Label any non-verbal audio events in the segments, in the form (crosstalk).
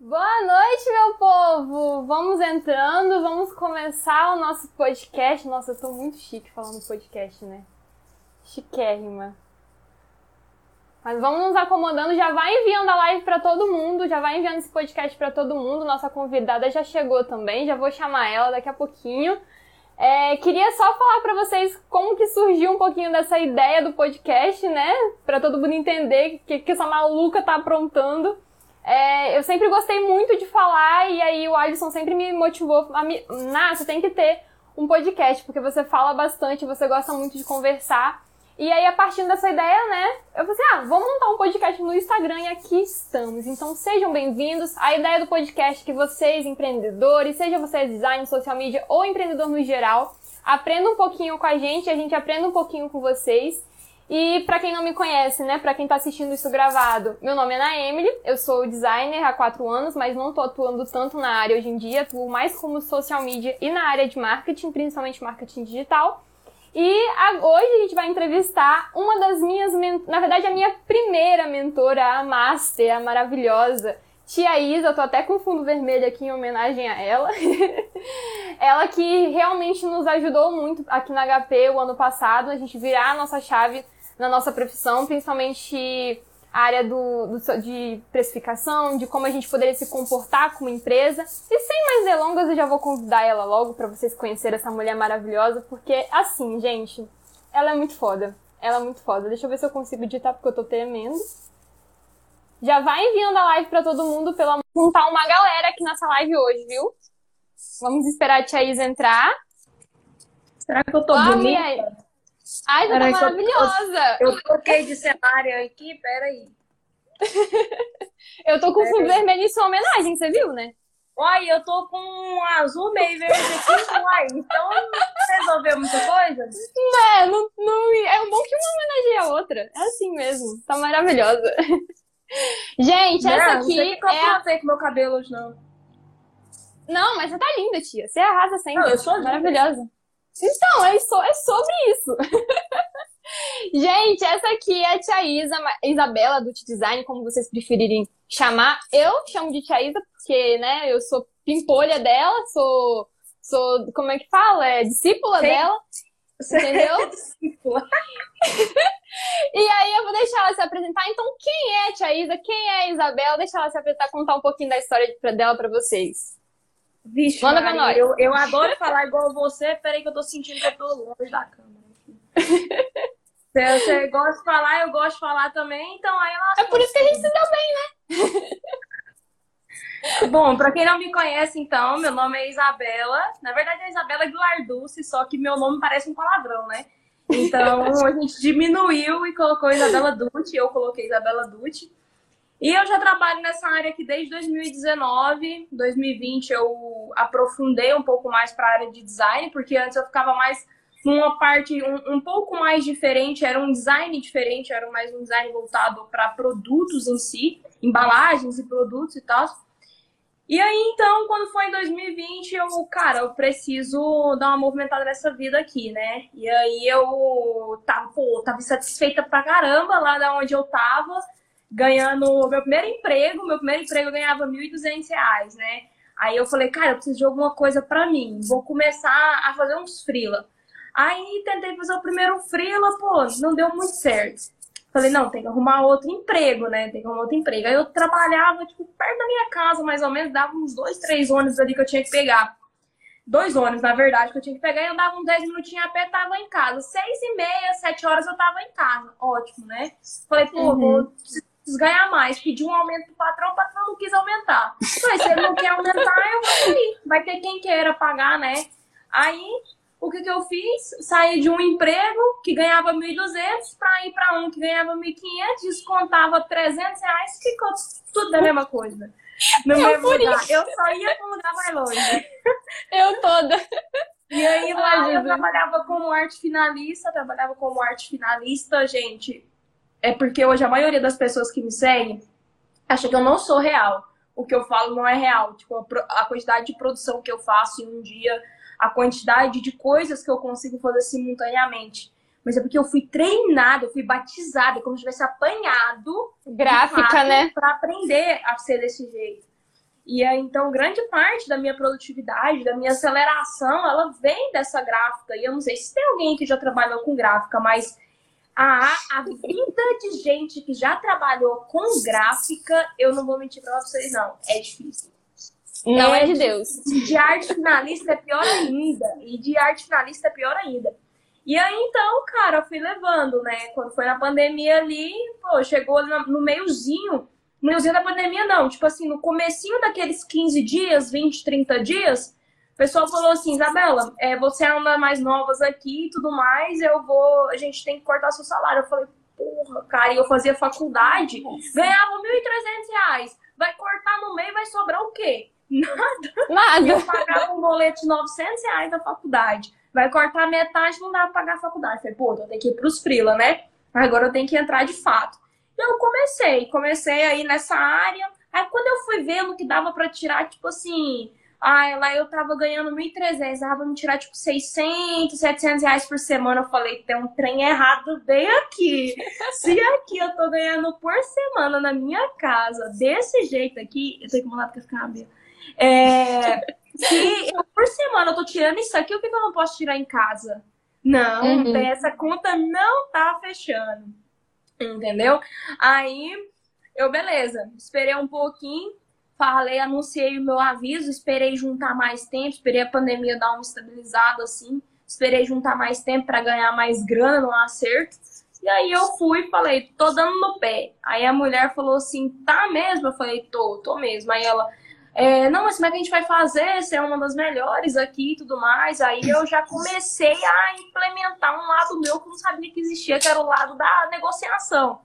Boa noite, meu povo! Vamos entrando, vamos começar o nosso podcast. Nossa, eu tô muito chique falando podcast, né? Chiquérrima. Mas vamos nos acomodando, já vai enviando a live para todo mundo, já vai enviando esse podcast para todo mundo. Nossa convidada já chegou também, já vou chamar ela daqui a pouquinho. É, queria só falar para vocês como que surgiu um pouquinho dessa ideia do podcast, né? Para todo mundo entender que, que essa maluca tá aprontando. É, eu sempre gostei muito de falar e aí o Alisson sempre me motivou a me... Nah, você tem que ter um podcast, porque você fala bastante, você gosta muito de conversar. E aí, a partir dessa ideia, né, eu falei assim, ah, vamos montar um podcast no Instagram e aqui estamos. Então, sejam bem-vindos. A ideia do podcast é que vocês, empreendedores, seja você design, social media ou empreendedor no geral, aprenda um pouquinho com a gente, a gente aprenda um pouquinho com vocês. E para quem não me conhece, né, para quem tá assistindo isso gravado, meu nome é Ana Emily, eu sou designer há quatro anos, mas não tô atuando tanto na área hoje em dia, atuo mais como social media e na área de marketing, principalmente marketing digital. E a, hoje a gente vai entrevistar uma das minhas, na verdade, a minha primeira mentora, a Master, a maravilhosa, Tia Isa, eu tô até com fundo vermelho aqui em homenagem a ela. (laughs) ela que realmente nos ajudou muito aqui na HP o ano passado, a gente virar a nossa chave na nossa profissão, principalmente a área do, do, de precificação, de como a gente poderia se comportar como empresa. E sem mais delongas, eu já vou convidar ela logo para vocês conhecerem essa mulher maravilhosa, porque assim, gente, ela é muito foda. Ela é muito foda. Deixa eu ver se eu consigo editar porque eu tô tremendo. Já vai enviando a live para todo mundo pela juntar uma galera aqui nessa live hoje, viu? Vamos esperar a Tia Isa entrar. Será que eu tô ah, bonita? Ai, você tá maravilhosa! Eu, eu troquei de cenário aqui, peraí. (laughs) eu tô com fundo vermelho em sua homenagem, você viu, né? Uai, eu tô com um azul meio verde aqui, uai, então resolveu muita coisa? Não, não, não, é bom que uma homenageia a outra. É assim mesmo, tá maravilhosa. (laughs) Gente, não, essa aqui. Não eu é a... com meu cabelo hoje, não. Não, mas você tá linda, tia. Você arrasa sempre. Não, eu sou maravilhosa. Então, é, so, é sobre isso. (laughs) Gente, essa aqui é a Tia Isa, Isabela do Design, como vocês preferirem chamar. Eu chamo de Tia Isa porque, né, eu sou pimpolha dela, sou, sou como é que fala? É discípula Sim. dela. Entendeu? (laughs) discípula. (laughs) e aí eu vou deixar ela se apresentar. Então, quem é a Tia Isa? Quem é a Isabela? Deixa ela se apresentar, contar um pouquinho da história dela para vocês. Vixe, Manda pra nós. Eu, eu adoro falar igual você. Peraí que eu tô sentindo que eu tô longe da câmera. (laughs) Você, você gosta de falar, eu gosto de falar também, então aí ela. É por isso que a gente se deu bem, né? (laughs) Bom, para quem não me conhece, então, meu nome é Isabela. Na verdade, é Isabela Guilarducci, só que meu nome parece um palavrão, né? Então, a gente diminuiu e colocou Isabela Dutti, eu coloquei Isabela Dutti. E eu já trabalho nessa área aqui desde 2019. 2020 eu aprofundei um pouco mais para a área de design, porque antes eu ficava mais numa parte um, um, pouco mais diferente, era um design diferente, era mais um design voltado para produtos em si, embalagens e produtos e tal. E aí, então, quando foi em 2020, eu, cara, eu preciso dar uma movimentada nessa vida aqui, né? E aí eu tava, pô, tava insatisfeita pra caramba lá da onde eu tava ganhando meu primeiro emprego. Meu primeiro emprego eu ganhava R$ 1.200, né? Aí eu falei, cara, eu preciso de alguma coisa para mim. Vou começar a fazer uns freela. Aí tentei fazer o primeiro freela, pô, não deu muito certo. Falei, não, tem que arrumar outro emprego, né? Tem que arrumar outro emprego. Aí eu trabalhava, tipo, perto da minha casa, mais ou menos, dava uns dois, três ônibus ali que eu tinha que pegar. Dois ônibus, na verdade, que eu tinha que pegar. E eu dava uns dez minutinhos a pé, tava em casa. Seis e meia, sete horas eu tava em casa. Ótimo, né? Falei, pô, uhum. vou preciso ganhar mais. Pedi um aumento pro patrão, o patrão não quis aumentar. Falei, se ele não quer aumentar, eu vou ir. Vai ter quem queira pagar, né? Aí, o que, que eu fiz? Saí de um emprego que ganhava 1.200 para ir para um que ganhava 1.500, descontava 300 reais, ficou tudo da mesma coisa. No eu mesmo lugar. Isso. Eu só ia para um lugar mais longe. Eu toda. E aí lá eu trabalhava como arte finalista, trabalhava como arte finalista, gente é porque hoje a maioria das pessoas que me seguem acha que eu não sou real. O que eu falo não é real. Tipo, a, quantidade de produção que eu faço em um dia, a quantidade de coisas que eu consigo fazer simultaneamente. Mas é porque eu fui treinada, eu fui batizada, como se tivesse apanhado. Gráfica, né? Para aprender a ser desse jeito. E aí, então, grande parte da minha produtividade, da minha aceleração, ela vem dessa gráfica. E eu não sei se tem alguém que já trabalhou com gráfica, mas a, a vida de gente que já trabalhou com gráfica, eu não vou mentir pra vocês, não. É difícil. Não é, é de Deus. De arte finalista é pior ainda. E de arte finalista é pior ainda. E aí, então, cara, eu fui levando, né? Quando foi na pandemia ali, pô, chegou no meiozinho no meiozinho da pandemia, não. Tipo assim, no comecinho daqueles 15 dias, 20, 30 dias, pessoal falou assim, Isabela, é, você é uma das mais novas aqui e tudo mais, eu vou. A gente tem que cortar seu salário. Eu falei, porra, cara, e eu fazia faculdade, ganhava 1.300 reais. Vai cortar no meio, vai sobrar o quê? (laughs) Nada. Nada. Eu pagava um boleto de 900 reais da faculdade. Vai cortar metade, não dá pra pagar a faculdade. Eu falei, pô, eu tenho que ir pros frila, né? Agora eu tenho que entrar de fato. Eu comecei, comecei aí nessa área. Aí quando eu fui vendo que dava para tirar, tipo assim, ah, lá eu tava ganhando 1.300, dava pra me tirar tipo 600, 700 reais por semana. Eu falei, tem um trem errado bem aqui. Se aqui eu tô ganhando por semana na minha casa, desse jeito aqui, eu tenho que mandar pra ficar cabelo. É, se eu, por semana eu tô tirando isso aqui, o que, que eu não posso tirar em casa? Não, uhum. essa conta não tá fechando. Entendeu? Aí eu, beleza, esperei um pouquinho, falei, anunciei o meu aviso, esperei juntar mais tempo, esperei a pandemia dar uma estabilizada assim, esperei juntar mais tempo para ganhar mais grana no acerto. E aí eu fui e falei, tô dando no pé. Aí a mulher falou assim, tá mesmo? Eu falei, tô, tô mesmo. Aí ela, é, não, mas como é que a gente vai fazer? Você é uma das melhores aqui e tudo mais. Aí eu já comecei a implementar um lado meu que eu não sabia que existia, que era o lado da negociação.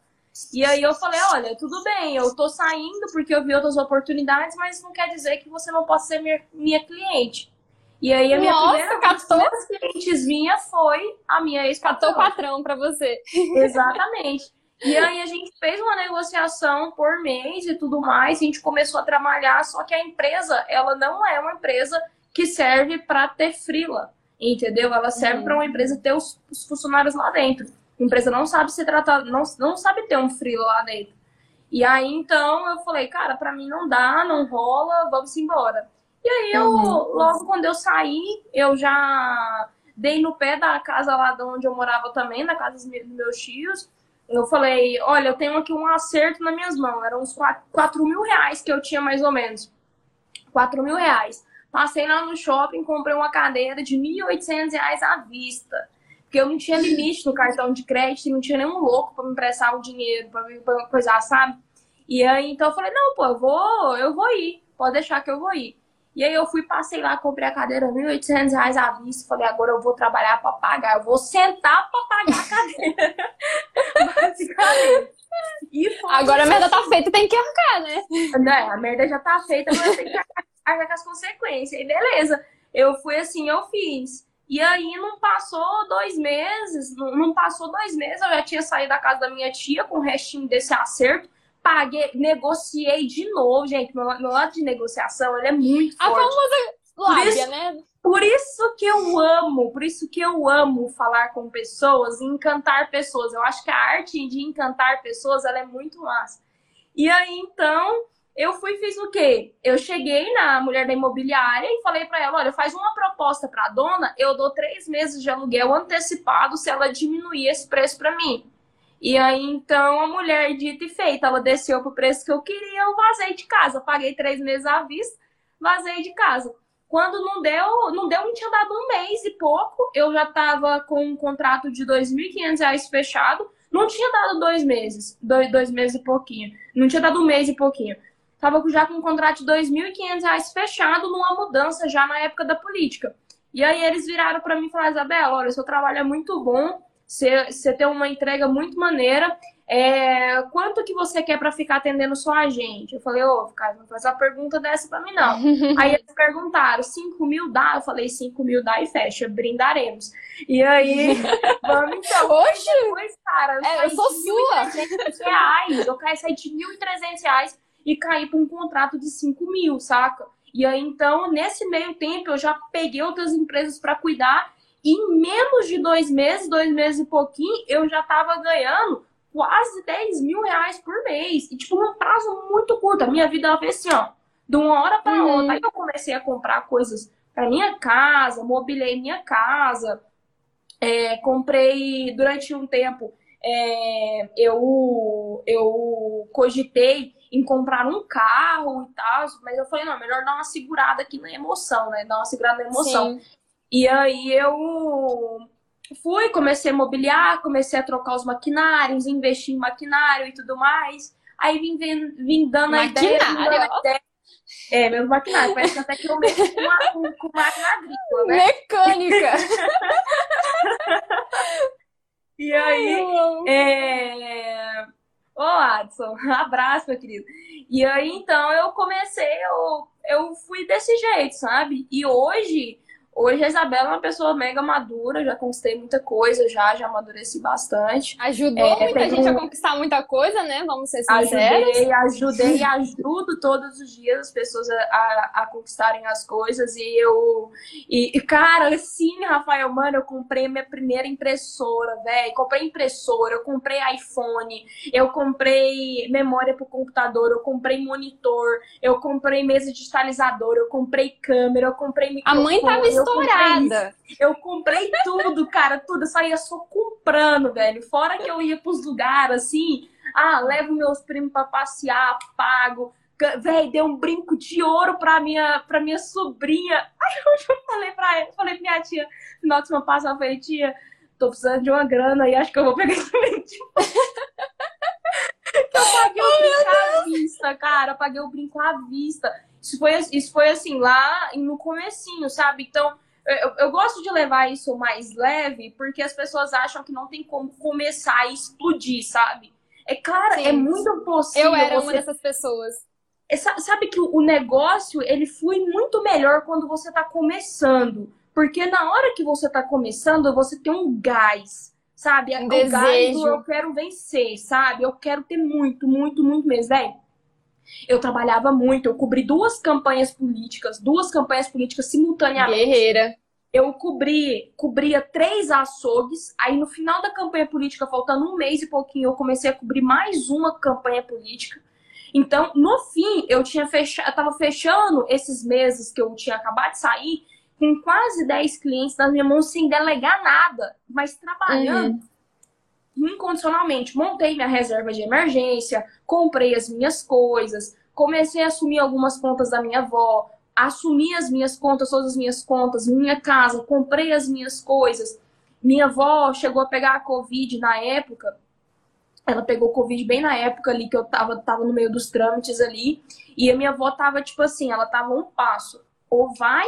E aí eu falei, olha, tudo bem, eu tô saindo porque eu vi outras oportunidades, mas não quer dizer que você não possa ser minha, minha cliente. E aí a minha Nossa, primeira catou... clientes minha foi a minha ex Catou o patrão para você. Exatamente. E aí a gente fez uma negociação por mês e tudo mais, a gente começou a trabalhar, só que a empresa, ela não é uma empresa que serve para ter frila, entendeu? Ela serve uhum. para uma empresa ter os, os, funcionários lá dentro. A empresa não sabe se tratar, não, não sabe ter um frila lá dentro. E aí então eu falei, cara, para mim não dá, não rola, vamos embora. E aí eu, uhum. logo quando eu saí, eu já dei no pé da casa lá de onde eu morava também, na casa dos meus tios eu falei, olha, eu tenho aqui um acerto nas minhas mãos. Eram uns 4, 4 mil reais que eu tinha mais ou menos. 4 mil reais. Passei lá no shopping, comprei uma cadeira de 1.800 reais à vista. Porque eu não tinha limite no cartão de crédito, não tinha nenhum louco para me emprestar o dinheiro, para me coisar, sabe? E aí, então eu falei, não, pô, eu vou, eu vou ir. Pode deixar que eu vou ir. E aí eu fui, passei lá, comprei a cadeira, R$ 1.800 à vista. Falei, agora eu vou trabalhar para pagar. Eu vou sentar para pagar a cadeira. (laughs) Basicamente. E agora a merda tá feita, tem que arcar, né? Né, a merda já tá feita, agora tem que arcar com as consequências. E beleza. Eu fui assim, eu fiz. E aí não passou dois meses, não passou dois meses, eu já tinha saído da casa da minha tia com o restinho desse acerto paguei, negociei de novo, gente. Meu, meu lado de negociação, ele é muito a forte. Famosa lábia, isso, né? Por isso que eu amo, por isso que eu amo falar com pessoas e encantar pessoas. Eu acho que a arte de encantar pessoas, ela é muito massa. E aí, então, eu fui fiz o quê? Eu cheguei na mulher da imobiliária e falei para ela, olha, faz uma proposta para a dona, eu dou três meses de aluguel antecipado se ela diminuir esse preço para mim. E aí, então, a mulher dita e feita, ela desceu pro preço que eu queria, eu vazei de casa. Paguei três meses à vista, vazei de casa. Quando não deu, não deu, não tinha dado um mês e pouco, eu já estava com um contrato de R$ 2.500 fechado. Não tinha dado dois meses, dois, dois meses e pouquinho. Não tinha dado um mês e pouquinho. Tava já com um contrato de R$ 2.500 fechado numa mudança já na época da política. E aí eles viraram para mim e falaram, Isabela, olha, seu trabalho é muito bom, você ter uma entrega muito maneira. É, quanto que você quer para ficar atendendo só a gente? Eu falei, ô, oh, cara, não faz uma pergunta dessa para mim, não. (laughs) aí eles perguntaram, 5 mil dá? Eu falei, 5 mil dá e fecha, brindaremos. E aí, (laughs) vamos então. Oxe! Depois, cara, eu, é, eu sou sua! reais, eu saí de 1.300 reais e caí para um contrato de 5 mil, saca? E aí, então, nesse meio tempo, eu já peguei outras empresas para cuidar em menos de dois meses, dois meses e pouquinho, eu já estava ganhando quase 10 mil reais por mês. E, tipo, num prazo muito curto. A minha vida ela fez assim, ó. de uma hora para uhum. outra. Aí eu comecei a comprar coisas para minha casa, mobilei minha casa, é, comprei durante um tempo. É, eu, eu cogitei em comprar um carro e tal, mas eu falei, não, melhor dar uma segurada aqui na emoção, né? Dar uma segurada na emoção. Sim. E aí eu fui, comecei a mobiliar, comecei a trocar os maquinários, investir em maquinário e tudo mais. Aí vim, vim, vim dando maquinário, a ideia. É, meu maquinário. Parece até que eu mexo com, com, com máquina agrícola, né? Mecânica! (laughs) e aí, é... Ô, Adson, (laughs) abraço, meu querido. E aí, então, eu comecei, eu, eu fui desse jeito, sabe? E hoje Hoje a Isabela é uma pessoa mega madura, já conquistei muita coisa, já, já amadureci bastante. Ajudou é, muita gente a conquistar muita coisa, né? Vamos ser sinceros. Ajudei, ajudei (laughs) e ajudo todos os dias as pessoas a, a, a, conquistarem as coisas. E eu. E, cara, sim, Rafael, mano, eu comprei minha primeira impressora, velho. Comprei impressora, eu comprei iPhone, eu comprei memória pro computador, eu comprei monitor, eu comprei mesa digitalizadora, eu comprei câmera, eu comprei microfone. A mãe tava estourada. Eu comprei tudo, cara, tudo. Eu saía só comprando, velho. Fora que eu ia pros lugares assim, ah, levo meus primos pra passear, pago. Véi, dei um brinco de ouro pra minha, pra minha sobrinha. (laughs) Aí eu falei pra ela, falei pra minha tia, final de semana passada, eu falei, tia, tô precisando de uma grana e acho que eu vou pegar esse brinco. (laughs) que eu paguei o brinco à vista, cara. Eu paguei o brinco à vista. Isso foi, isso foi assim, lá no comecinho, sabe? Então, eu, eu, gosto de levar isso mais leve, porque as pessoas acham que não tem como começar a explodir, sabe? É claro, é Sim. é muito possível. Eu era você... uma dessas pessoas. É, sabe que o negócio, ele flui muito melhor quando você tá começando. Porque na hora que você tá começando, você tem um gás, sabe? Um o desejo. gás do eu quero vencer, sabe? Eu quero ter muito, muito, muito mesmo, velho. Eu trabalhava muito, eu cobri duas campanhas políticas, duas campanhas políticas simultaneamente. Guerreira. Eu cobri, cobria três açougues, aí no final da campanha política, faltando um mês e pouquinho, eu comecei a cobrir mais uma campanha política. Então, no fim, eu tinha fechado, eu tava fechando esses meses que eu tinha acabado de sair com quase 10 clientes nas minhas mãos sem delegar nada, mas trabalhando. Uhum incondicionalmente. Montei minha reserva de emergência, comprei as minhas coisas, comecei a assumir algumas contas da minha avó, assumi as minhas contas, todas as minhas contas, minha casa, comprei as minhas coisas. Minha avó chegou a pegar a Covid na época. Ela pegou Covid bem na época ali que eu tava, tava no meio dos trâmites ali. E a minha avó tava, tipo assim, ela tava um passo. Ou vai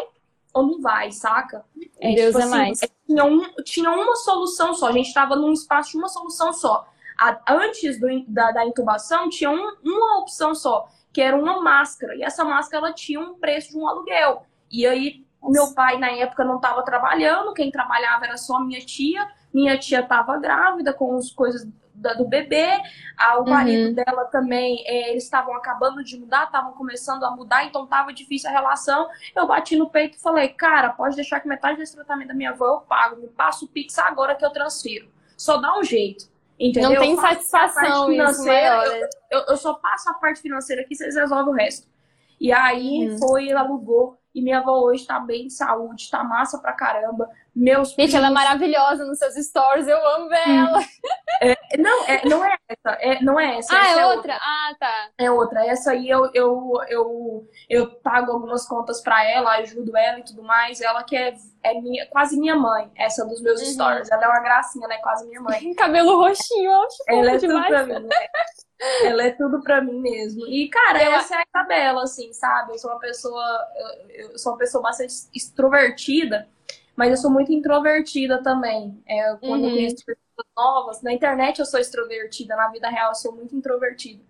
ou não vai, saca? É, Deus tipo, é assim, mais. Tinha, um, tinha uma solução só, a gente estava num espaço de uma solução só. A, antes do, da, da, intubação, tinha um, uma opção só, que era uma máscara. E essa máscara ela tinha um preço de um aluguel. E aí, meu pai, na época, não estava trabalhando, quem trabalhava era só minha tia. Minha tia estava grávida com as coisas da, do bebê, a, o marido uhum. dela também, é, eles estavam acabando de mudar, estavam começando a mudar, então tava difícil a relação. Eu bati no peito e falei, cara, pode deixar que metade desse tratamento da minha avó eu pago, me passa o Pix agora que eu transfiro. Só dá um jeito. Entendeu? Não tem satisfação financeira. Eu, eu, eu, só passo a parte financeira aqui, vocês resolvem o resto. E aí uhum. foi, alugou. E minha avó hoje tá bem de saúde, tá massa pra caramba. Meus Gente, primos... ela é maravilhosa nos seus stories, eu amo ela. É, não, é, não é essa, é, não é essa. Ah, essa é, é outra. outra. Ah, tá. É outra. Essa aí eu, eu, eu, eu pago algumas contas pra ela, ajudo ela e tudo mais. Ela que é, é minha, quase minha mãe, essa dos meus uhum. stories. Ela é uma gracinha, ela é quase minha mãe. (laughs) Cabelo roxinho, eu acho Ela é demais. tudo pra mim, né? Ela é tudo pra mim mesmo. E, cara, eu... essa é a Isabela, assim, sabe? Eu sou uma pessoa. Eu, eu sou uma pessoa bastante extrovertida, mas eu sou muito introvertida também. É, quando uhum. eu conheço pessoas novas, na internet eu sou extrovertida, na vida real eu sou muito introvertida.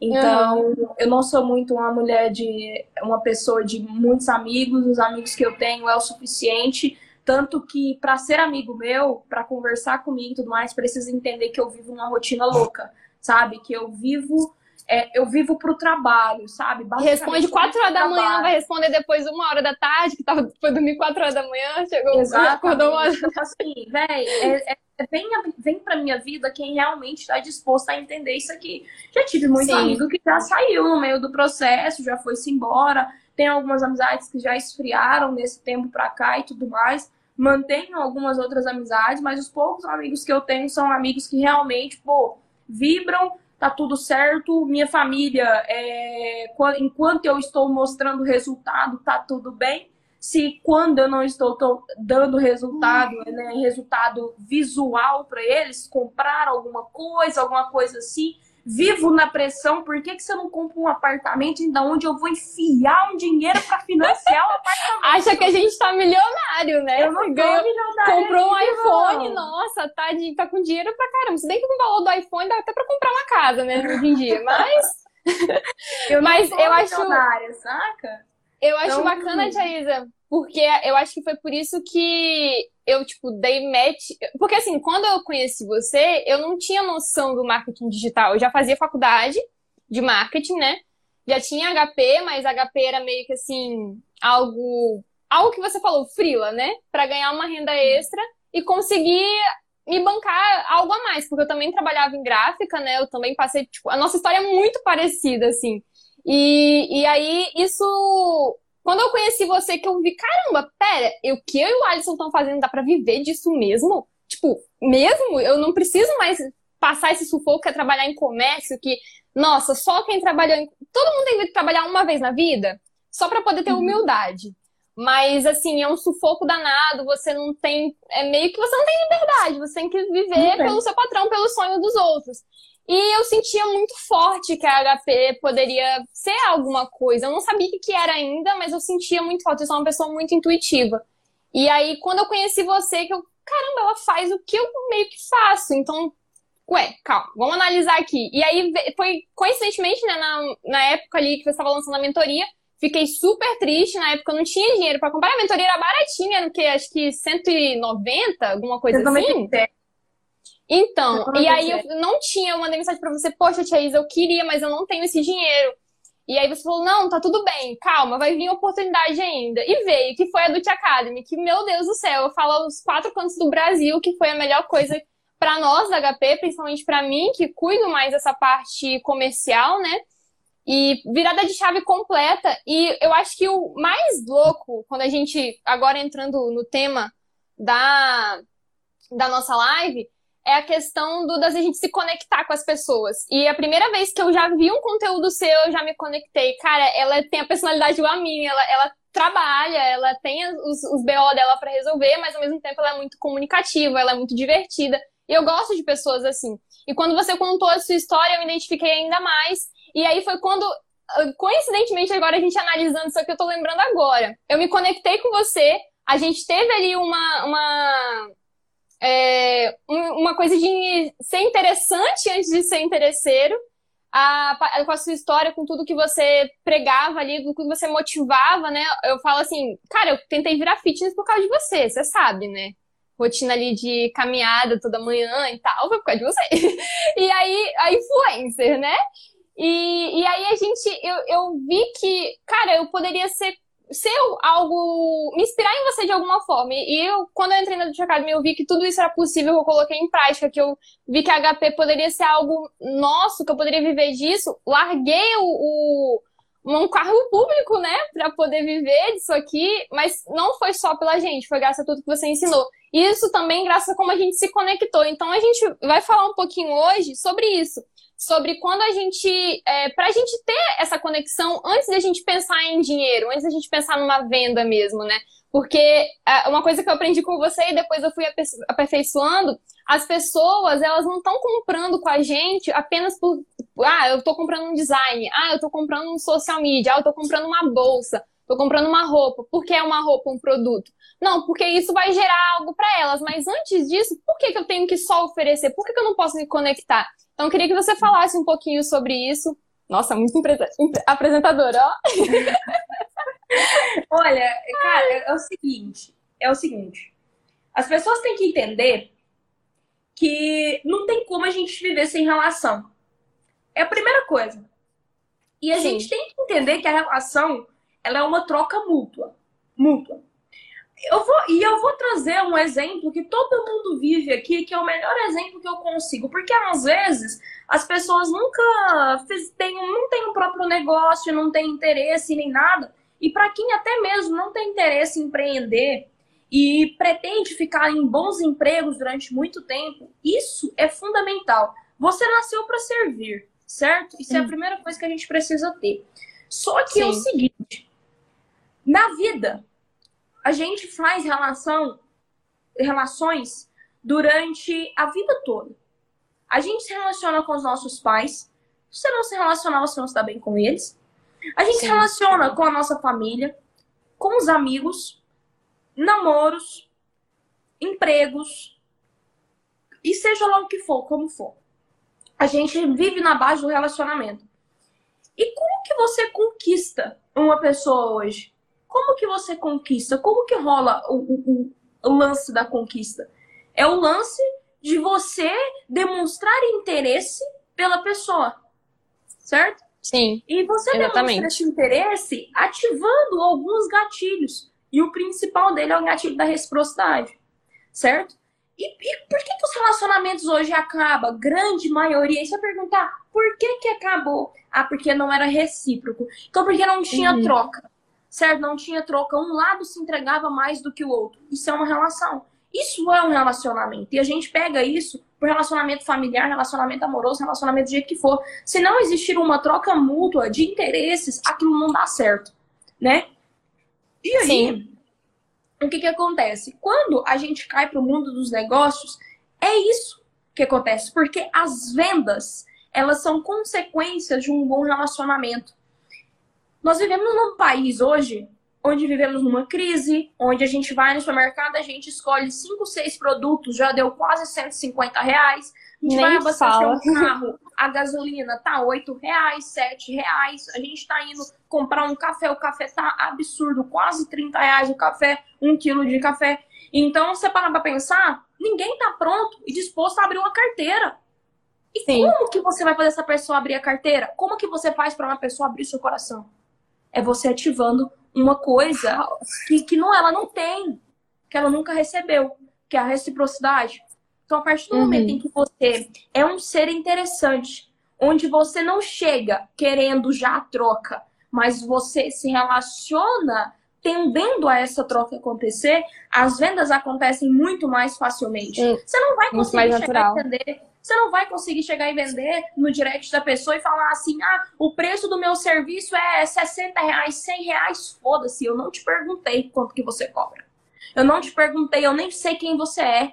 Então, uhum. eu não sou muito uma mulher de. uma pessoa de muitos amigos, os amigos que eu tenho é o suficiente. Tanto que, para ser amigo meu, para conversar comigo e tudo mais, precisa entender que eu vivo uma rotina louca sabe? Que eu vivo é, eu vivo pro trabalho, sabe? Responde 4 horas da manhã, vai responder depois uma hora da tarde, que tava, foi dormir 4 horas da manhã, chegou, Exatamente. acordou uma hora. Então, assim, véi, é, é, vem, vem pra minha vida quem realmente está disposto a entender isso aqui. Já tive muito Sim. amigo que já saiu no meio do processo, já foi-se embora. Tem algumas amizades que já esfriaram nesse tempo pra cá e tudo mais. Mantenho algumas outras amizades, mas os poucos amigos que eu tenho são amigos que realmente, pô, vibram, tá tudo certo. Minha família, é, enquanto eu estou mostrando resultado, tá tudo bem se quando eu não estou dando resultado, né, resultado visual para eles, comprar alguma coisa, alguma coisa assim, vivo na pressão, por que, que você não compra um apartamento ainda onde eu vou enfiar um dinheiro para financiar o (laughs) apartamento? Acha que a gente tá milionário, né? Eu não ganhou, milionário. Comprou um iPhone, não. nossa, tá, de, tá com dinheiro pra caramba. Se bem que com o valor do iPhone dá até pra comprar uma casa, né, hoje em dia, mas... (laughs) eu mas eu acho... saca? Eu acho então, bacana, Thaisa, porque eu acho que foi por isso que eu, tipo, dei match. Porque, assim, quando eu conheci você, eu não tinha noção do marketing digital. Eu já fazia faculdade de marketing, né? Já tinha HP, mas HP era meio que, assim, algo. Algo que você falou, frila, né? Para ganhar uma renda extra e conseguir me bancar algo a mais, porque eu também trabalhava em gráfica, né? Eu também passei, tipo, a nossa história é muito parecida, assim. E, e aí, isso. Quando eu conheci você, que eu vi, caramba, pera, o que eu e o Alisson estão fazendo dá pra viver disso mesmo? Tipo, mesmo? Eu não preciso mais passar esse sufoco que é trabalhar em comércio, que, nossa, só quem trabalhou em. Todo mundo tem que trabalhar uma vez na vida, só para poder ter uhum. humildade. Mas, assim, é um sufoco danado, você não tem. É meio que você não tem liberdade, você tem que viver pelo seu patrão, pelo sonho dos outros. E eu sentia muito forte que a HP poderia ser alguma coisa. Eu não sabia o que era ainda, mas eu sentia muito forte. Eu sou uma pessoa muito intuitiva. E aí, quando eu conheci você, que eu, caramba, ela faz o que eu meio que faço. Então, ué, calma, vamos analisar aqui. E aí, foi coincidentemente, né, na, na época ali que você estava lançando a mentoria, fiquei super triste. Na época eu não tinha dinheiro para comprar. A mentoria era baratinha, quê? Acho que 190, alguma coisa assim. Então, e aí eu não tinha, eu mandei mensagem pra você, poxa, Tia Isa, eu queria, mas eu não tenho esse dinheiro. E aí você falou, não, tá tudo bem, calma, vai vir oportunidade ainda. E veio, que foi a Dutch Academy, que, meu Deus do céu, eu falo os quatro cantos do Brasil, que foi a melhor coisa para nós da HP, principalmente para mim, que cuido mais dessa parte comercial, né? E virada de chave completa. E eu acho que o mais louco, quando a gente, agora entrando no tema da, da nossa live, é a questão do, da gente se conectar com as pessoas. E a primeira vez que eu já vi um conteúdo seu, eu já me conectei. Cara, ela tem a personalidade igual a minha, ela, ela trabalha, ela tem os, os BO dela para resolver, mas ao mesmo tempo ela é muito comunicativa, ela é muito divertida. E eu gosto de pessoas assim. E quando você contou a sua história, eu me identifiquei ainda mais. E aí foi quando, coincidentemente, agora a gente analisando isso aqui, eu tô lembrando agora. Eu me conectei com você, a gente teve ali uma, uma é, uma coisa de ser interessante antes de ser interesseiro, a, com a sua história, com tudo que você pregava ali, com tudo que você motivava, né? Eu falo assim, cara, eu tentei virar fitness por causa de você, você sabe, né? Rotina ali de caminhada toda manhã e tal, foi por causa de você. (laughs) e aí, a influencer, né? E, e aí a gente, eu, eu vi que, cara, eu poderia ser ser algo. me inspirar em você de alguma forma. E eu, quando eu entrei na Duty Academy, eu vi que tudo isso era possível, eu coloquei em prática, que eu vi que a HP poderia ser algo nosso, que eu poderia viver disso. Larguei o, o um carro público, né, para poder viver disso aqui, mas não foi só pela gente, foi graças a tudo que você ensinou. Isso também graças a como a gente se conectou. Então a gente vai falar um pouquinho hoje sobre isso sobre quando a gente, é, para a gente ter essa conexão antes de a gente pensar em dinheiro, antes de a gente pensar numa venda mesmo, né? Porque é, uma coisa que eu aprendi com você e depois eu fui aperfeiçoando, as pessoas, elas não estão comprando com a gente apenas por, ah, eu estou comprando um design, ah, eu estou comprando um social media, ah, eu estou comprando uma bolsa, estou comprando uma roupa. Por que é uma roupa, um produto? Não, porque isso vai gerar algo para elas. Mas antes disso, por que, que eu tenho que só oferecer? Por que, que eu não posso me conectar? Então, queria que você falasse um pouquinho sobre isso. Nossa, muito apresentadora, ó. (laughs) Olha, cara, é o seguinte, é o seguinte. As pessoas têm que entender que não tem como a gente viver sem relação. É a primeira coisa. E a Sim. gente tem que entender que a relação ela é uma troca mútua. Mútua. eu vou, e eu vou trazer um exemplo que todo mundo vive aqui, que é o melhor exemplo que eu consigo. Porque às vezes as pessoas nunca fez, tem, não tem um próprio negócio, não tem interesse nem nada. E para quem até mesmo não tem interesse em empreender e pretende ficar em bons empregos durante muito tempo, isso é fundamental. Você nasceu para servir, certo? Isso hum. é a primeira coisa que a gente precisa ter. Só que Sim. é o seguinte: na vida, a gente faz relação, relações durante a vida toda. A gente se relaciona com os nossos pais. Se você não se relacionar, você não está bem com eles. A gente Sim. se relaciona com a nossa família, com os amigos, namoros, empregos, e seja lá o que for, como for. A gente vive na base do relacionamento. E como que você conquista uma pessoa hoje? Como que você conquista? Como que rola o, o, o lance da conquista? É o lance de você demonstrar interesse pela pessoa, certo? Sim. E você exatamente. demonstra esse interesse ativando alguns gatilhos. E o principal dele é o gatilho da reciprocidade, certo? E, e por que, que, os relacionamentos hoje acabam? Grande maioria. E você perguntar, por que que acabou? Ah, porque não era recíproco. Então, porque não tinha uhum. troca certo? Não tinha troca, um lado se entregava mais do que o outro. Isso é uma relação. Isso é um relacionamento. E a gente pega isso por relacionamento familiar, relacionamento amoroso, relacionamento do jeito que for. Se não existir uma troca mútua de interesses, aquilo não dá certo, né? E aí, Sim. o que que acontece? Quando a gente cai para o mundo dos negócios, é isso que acontece, porque as vendas, elas são consequências de um bom relacionamento. Nós vivemos num país hoje onde vivemos numa crise, onde a gente vai no supermercado, a gente escolhe 5, 6 produtos, já deu quase 150 reais. A gente Nem vai abastecer um carro, a gasolina tá 8 reais, 7 reais. A gente tá indo comprar um café, o café tá absurdo, quase 30 reais o café, um quilo de café. Então, você para pra pensar, ninguém tá pronto e disposto a abrir uma carteira. E Sim. como que você vai fazer essa pessoa abrir a carteira? Como que você faz para uma pessoa abrir seu coração? é você ativando uma coisa que, que não, ela não tem, que ela nunca recebeu, que é a reciprocidade. Então, a partir do uhum. momento em que você é um ser interessante, onde você não chega querendo já a troca, mas você se relaciona tendendo a essa troca acontecer, as vendas acontecem muito mais facilmente. Você não vai conseguir chegar a entender você não vai conseguir chegar e vender no direct da pessoa e falar assim: ah, o preço do meu serviço é 60 reais, 100 reais. Foda-se, eu não te perguntei quanto que você cobra. Eu não te perguntei, eu nem sei quem você é.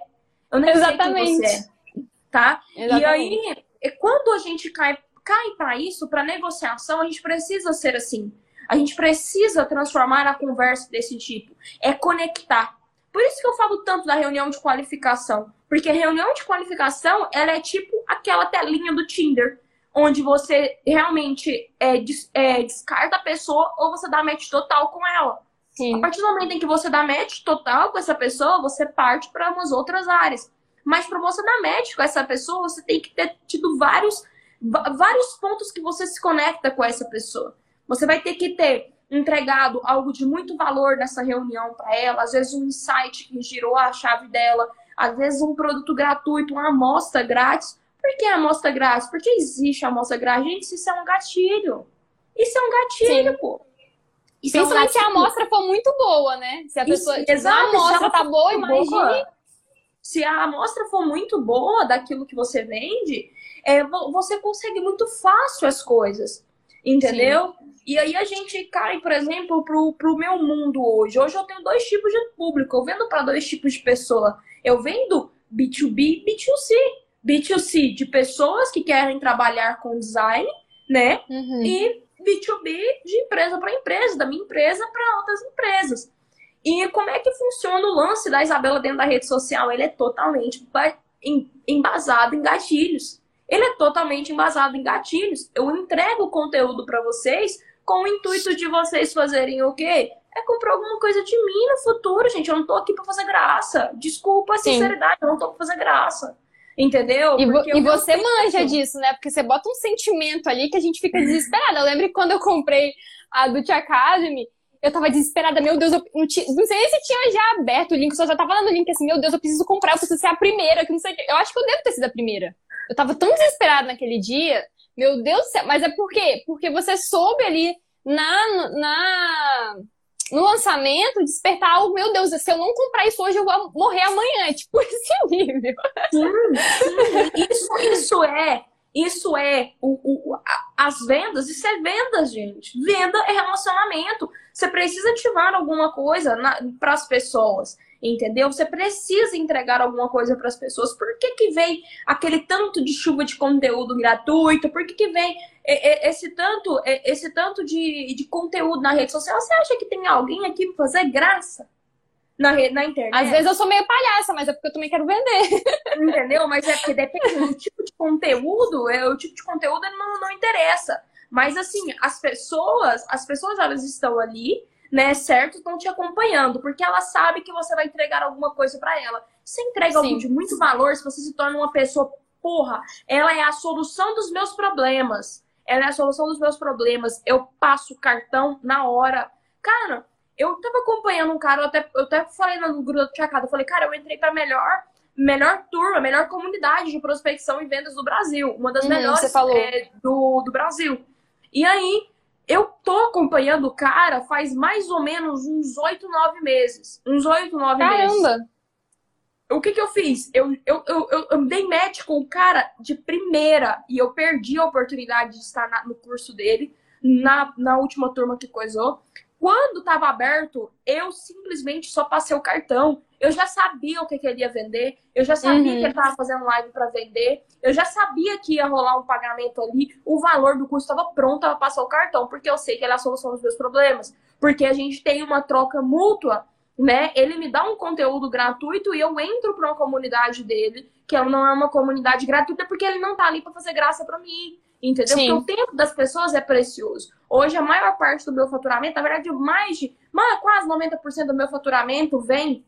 Eu nem Exatamente. sei quem você é. Tá? Exatamente. E aí, quando a gente cai, cai para isso, para negociação, a gente precisa ser assim. A gente precisa transformar a conversa desse tipo. É conectar. Por isso que eu falo tanto da reunião de qualificação. Porque reunião de qualificação, ela é tipo aquela telinha do Tinder, onde você realmente é, é, descarta a pessoa ou você dá match total com ela. Sim. A partir do momento em que você dá match total com essa pessoa, você parte para umas outras áreas. Mas para você dar match com essa pessoa, você tem que ter tido vários, vários pontos que você se conecta com essa pessoa. Você vai ter que ter entregado algo de muito valor nessa reunião para ela, às vezes um insight que girou a chave dela, às vezes um produto gratuito, uma amostra grátis. Por que amostra grátis? Porque existe a amostra grátis. Gente, isso é um gatilho. Isso é um gatilho, Sim. pô. Isso é um se a amostra for muito boa, né? Se a pessoa. Isso, exato, a amostra tá boa, imagine. Boa. Se a amostra for muito boa daquilo que você vende, é, você consegue muito fácil as coisas. Entendeu? Sim. E aí a gente cai, por exemplo, pro, pro meu mundo hoje. Hoje eu tenho dois tipos de público. Eu vendo para dois tipos de pessoa. Eu vendo B2B e B2C. B2C de pessoas que querem trabalhar com design, né? Uhum. E B2B de empresa para empresa, da minha empresa para outras empresas. E como é que funciona o lance da Isabela dentro da rede social? Ele é totalmente embasado em gatilhos. Ele é totalmente embasado em gatilhos. Eu entrego o conteúdo para vocês com o intuito de vocês fazerem o quê? é comprar alguma coisa de mim no futuro, gente. Eu não tô aqui pra fazer graça. Desculpa a Sim. sinceridade, eu não tô pra fazer graça. Entendeu? E, vo e você manja disso, né? Porque você bota um sentimento ali que a gente fica desesperada. Eu lembro que quando eu comprei a Dutch Academy, eu tava desesperada, meu Deus, eu não, tinha, não sei se tinha já aberto o link, só já tava lá no link assim, meu Deus, eu preciso comprar, eu preciso ser a primeira, que não sei Eu acho que eu devo ter sido a primeira. Eu tava tão desesperada naquele dia, meu Deus do céu, mas é por quê? Porque você soube ali na, na no lançamento despertar algo, meu Deus, se eu não comprar isso hoje, eu vou morrer amanhã. É tipo (laughs) esse nível. Isso, isso é isso é o, o, as vendas, isso é vendas, gente. Venda é relacionamento. Você precisa ativar alguma coisa para as pessoas, entendeu? Você precisa entregar alguma coisa para as pessoas. Por que, que vem aquele tanto de chuva de conteúdo gratuito? Por que, que vem esse tanto, esse tanto de, de conteúdo na rede social? Você acha que tem alguém aqui para fazer graça? Na, rede, na internet. Às vezes eu sou meio palhaça, mas é porque eu também quero vender. (laughs) Entendeu? Mas é porque depende do tipo de conteúdo, é, o tipo de conteúdo não, não interessa. Mas assim, as pessoas, as pessoas elas estão ali, né, certo? Estão te acompanhando, porque ela sabe que você vai entregar alguma coisa para ela. Você entrega Sim. algo de muito valor, se você se torna uma pessoa, porra, ela é a solução dos meus problemas. Ela é a solução dos meus problemas. Eu passo o cartão na hora. Cara, eu tava acompanhando um cara, eu até, eu até falei no grupo do Chacada, eu falei, cara, eu entrei pra melhor, melhor turma, melhor comunidade de prospecção e vendas do Brasil. Uma das uhum, melhores é, do, do Brasil. E aí, eu tô acompanhando o cara faz mais ou menos uns oito, nove meses. Uns oito, nove meses. Caramba! O que que eu fiz? Eu, eu, eu, eu, eu dei match com o cara de primeira e eu perdi a oportunidade de estar na, no curso dele na, na última turma que coisou. Quando estava aberto, eu simplesmente só passei o cartão. Eu já sabia o que, que ele ia vender, eu já sabia uhum. que ele estava fazendo live para vender, eu já sabia que ia rolar um pagamento ali, o valor do curso estava pronto para passar o cartão, porque eu sei que ele é a solução dos meus problemas. Porque a gente tem uma troca mútua, né? Ele me dá um conteúdo gratuito e eu entro para uma comunidade dele, que não é uma comunidade gratuita, porque ele não tá ali para fazer graça para mim. Entendeu? Sim. Porque o tempo das pessoas é precioso. Hoje, a maior parte do meu faturamento, na verdade, mais de quase 90% do meu faturamento vem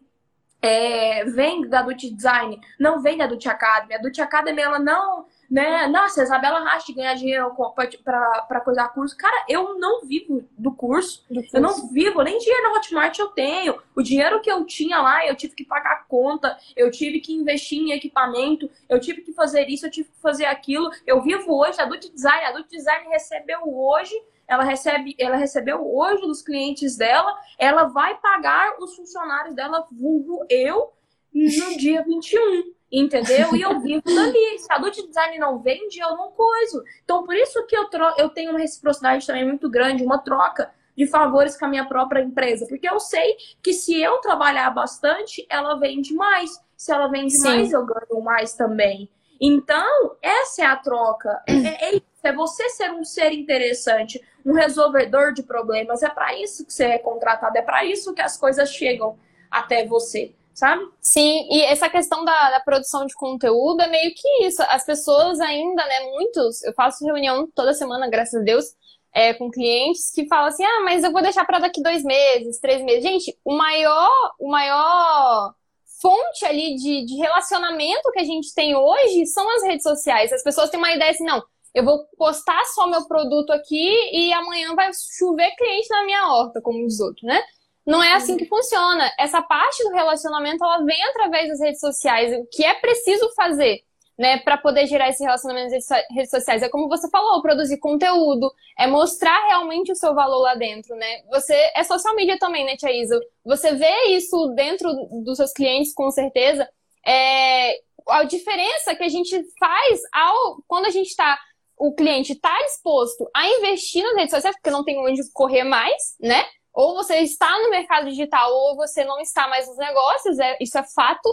é, vem da Dutch Design, não vem da Dutch Academy. A Dutch Academy, ela não né? Nossa, a Isabela Racha ganhar dinheiro para coisar curso. Cara, eu não vivo do curso. do curso. Eu não vivo, nem dinheiro na Hotmart eu tenho. O dinheiro que eu tinha lá, eu tive que pagar conta, eu tive que investir em equipamento, eu tive que fazer isso, eu tive que fazer aquilo. Eu vivo hoje, a Dutch Design, a Dutch Design recebeu hoje ela recebe, ela recebeu hoje dos clientes dela, ela vai pagar os funcionários dela, vulgo eu, no (laughs) dia 21 entendeu? E eu vivo dali. Se a Adult Design não vende, eu não coiso. Então, por isso que eu, eu tenho uma reciprocidade também muito grande, uma troca de favores com a minha própria empresa. Porque eu sei que se eu trabalhar bastante, ela vende mais. Se ela vende Sim. mais, eu ganho mais também. Então, essa é a troca. É, é, é você ser um ser interessante, um resolvedor de problemas. É para isso que você é contratado, é para isso que as coisas chegam até você sabe? Sim, e essa questão da, da, produção de conteúdo é meio que isso. As pessoas ainda, né, muitos, eu faço reunião toda semana, graças a Deus, é, com clientes que falam assim, ah, mas eu vou deixar para daqui dois meses, três meses. Gente, o maior, o maior fonte ali de, de relacionamento que a gente tem hoje são as redes sociais. As pessoas têm uma ideia assim, não, eu vou postar só meu produto aqui e amanhã vai chover cliente na minha horta, como diz outro, né? Não é assim que funciona. Essa parte do relacionamento ela vem através das redes sociais. O que é preciso fazer, né, para poder gerar esse relacionamento nas redes sociais é como você falou, produzir conteúdo, é mostrar realmente o seu valor lá dentro, né? Você é social media também, né, Tia Isa? Você vê isso dentro dos seus clientes, com certeza. É, a diferença que a gente faz ao quando a gente está o cliente está disposto a investir nas redes sociais, porque não tem onde correr mais, né? Ou você está no mercado digital ou você não está mais nos negócios, é, isso é fato.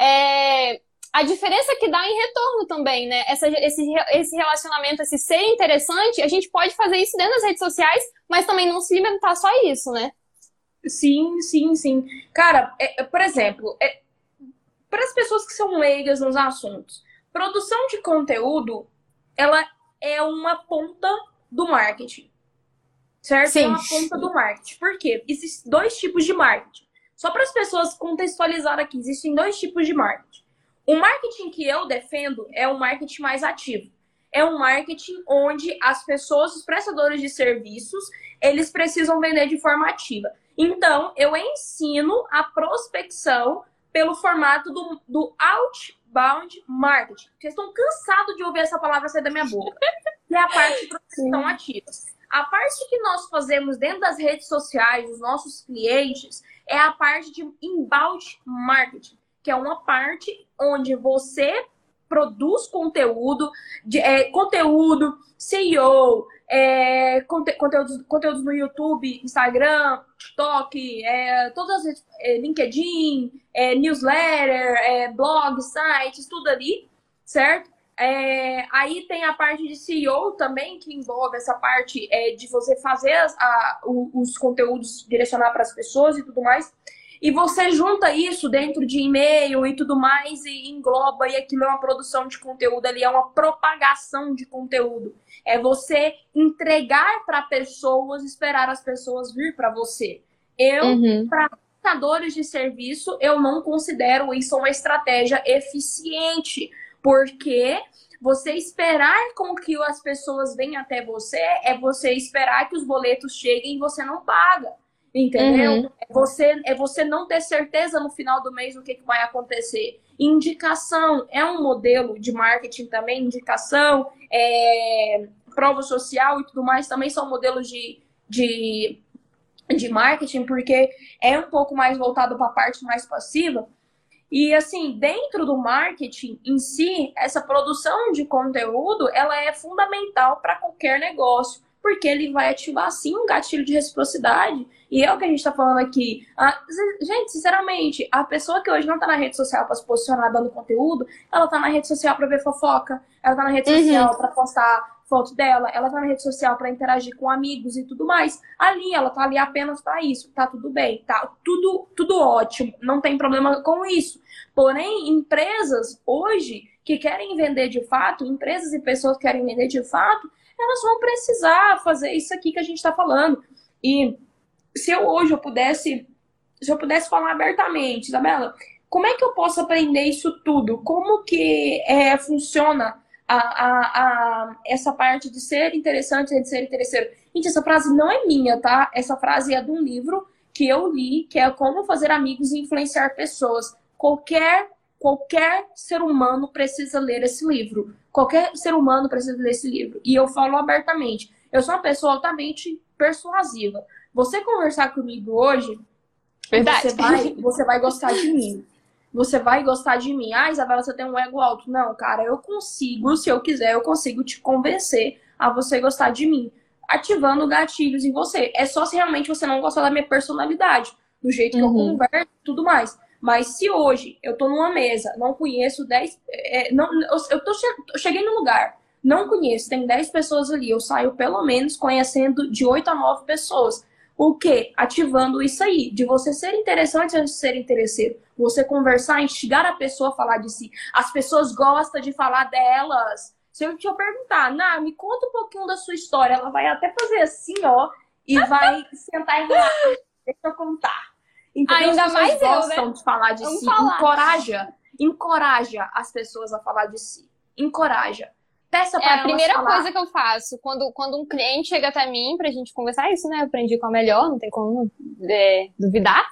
É, a diferença que dá em retorno também, né? Essa, esse, esse relacionamento, esse ser interessante, a gente pode fazer isso dentro das redes sociais, mas também não se limitar só a isso, né? Sim, sim, sim. Cara, é, é por exemplo, é, para as pessoas que são leigas nos assuntos, produção de conteúdo, ela é uma ponta do marketing certo? Sim. É uma ponta do marketing. Por quê? Existem dois tipos de marketing. Só para as pessoas contextualizar aqui, existem dois tipos de marketing. O marketing que eu defendo é o marketing mais ativo. é um marketing onde as pessoas, os prestadores de serviços, eles precisam vender de forma ativa. Então, eu ensino a prospecção pelo formato do, do outbound marketing. Vocês estão cansados de ouvir essa palavra sair da minha boca. Que é a parte de prospecção ativa. A parte que nós fazemos dentro das redes sociais, os nossos clientes, é a parte de inbound marketing, que é uma parte onde você produz conteúdo, de, é, conteúdo, CEO, é, conte, conteúdos, conteúdos no YouTube, Instagram, TikTok, é, todas as é, LinkedIn, é, newsletter, é, blog, sites, tudo ali, certo? É, aí tem a parte de CEO também, que envolve essa parte é, de você fazer as, a, os conteúdos, direcionar para as pessoas e tudo mais. E você junta isso dentro de e-mail e tudo mais e engloba, e aquilo é uma produção de conteúdo ali, é uma propagação de conteúdo. É você entregar para pessoas, esperar as pessoas vir para você. Eu, uhum. para prestadores de serviço, eu não considero isso uma estratégia eficiente, porque você esperar com que as pessoas venham até você é você esperar que os boletos cheguem e você não paga. Entendeu? Uhum. É, você, é você não ter certeza no final do mês o que, que vai acontecer. Indicação é um modelo de marketing também, indicação, é, prova social e tudo mais também são modelos de, de, de marketing, porque é um pouco mais voltado para a parte mais passiva. E assim, dentro do marketing em si, essa produção de conteúdo, ela é fundamental para qualquer negócio porque ele vai ativar sim um gatilho de reciprocidade. E é o que a gente está falando aqui. Ah, gente, sinceramente, a pessoa que hoje não está na rede social para se posicionar dando conteúdo, ela está na rede social para ver fofoca, ela está na rede uhum. social para postar foto dela, ela tá na rede social para interagir com amigos e tudo mais. Ali, ela tá ali apenas para isso. Tá tudo bem, tá tudo, tudo ótimo, não tem problema com isso. Porém, empresas hoje que querem vender de fato, empresas e pessoas que querem vender de fato, elas vão precisar fazer isso aqui que a gente está falando. E se eu hoje eu pudesse, se eu pudesse falar abertamente, Isabela, como é que eu posso aprender isso tudo? Como que é, funciona a, a, a, essa parte de ser interessante e de ser interesseiro? Gente, essa frase não é minha, tá? Essa frase é de um livro que eu li, que é Como Fazer Amigos e Influenciar Pessoas. Qualquer qualquer ser humano precisa ler esse livro. Qualquer ser humano precisa ler esse livro. E eu falo abertamente. Eu sou uma pessoa altamente persuasiva. Você conversar comigo hoje, Verdade. Você, vai, (laughs) você vai gostar de mim. Você vai gostar de mim. Ah, Isabela, você tem um ego alto. Não, cara, eu consigo, se eu quiser, eu consigo te convencer a você gostar de mim. Ativando gatilhos em você. É só se realmente você não gostar da minha personalidade, do jeito que uhum. eu converso e tudo mais. Mas se hoje eu tô numa mesa, não conheço 10. É, não, eu, tô, eu cheguei no lugar, não conheço, tem 10 pessoas ali, eu saio pelo menos conhecendo de 8 a 9 pessoas. O que? Ativando isso aí, de você ser interessante antes de ser interesseiro. Você conversar, instigar a pessoa a falar de si. As pessoas gostam de falar delas. Se eu te perguntar, Ná, me conta um pouquinho da sua história, ela vai até fazer assim, ó, e (laughs) vai sentar e falar, deixa eu contar. Então, Ainda mais gostam eu, né? de falar de Vamos si. Falar. Encoraja, encoraja as pessoas a falar de si. Encoraja. Peça pra é a primeira falar. coisa que eu faço quando, quando um cliente chega até mim pra gente conversar isso, né? Eu aprendi com a melhor, não tem como é, duvidar.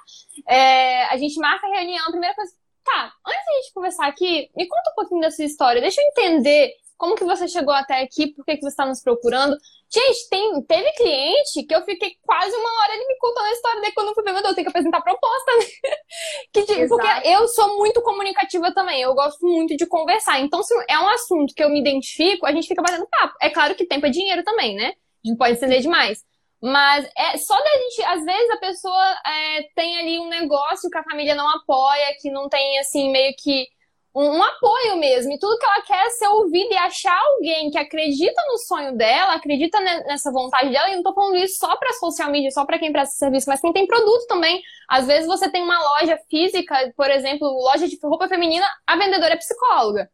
É, a gente marca a reunião, a primeira coisa, tá, antes da gente conversar aqui, me conta um pouquinho da sua história, deixa eu entender como que você chegou até aqui, por que, que você está nos procurando. Gente, tem, teve cliente que eu fiquei quase uma hora ele me contando a história dele quando eu fui ver, meu Deus, eu tenho que apresentar proposta, né? (laughs) que, porque eu sou muito comunicativa também, eu gosto muito de conversar. Então, se é um assunto que eu me identifico, a gente fica batendo papo. É claro que tempo é dinheiro também, né? A gente pode estender demais. Mas é só da gente, às vezes a pessoa é, tem ali um negócio que a família não apoia, que não tem assim, meio que um, um, apoio mesmo. E tudo que ela quer é ser ouvida e achar alguém que acredita no sonho dela, acredita nessa vontade dela. E não tô falando isso só para social media, só para quem presta serviço, mas quem tem produto também. Às vezes você tem uma loja física, por exemplo, loja de roupa feminina, a vendedora é psicóloga.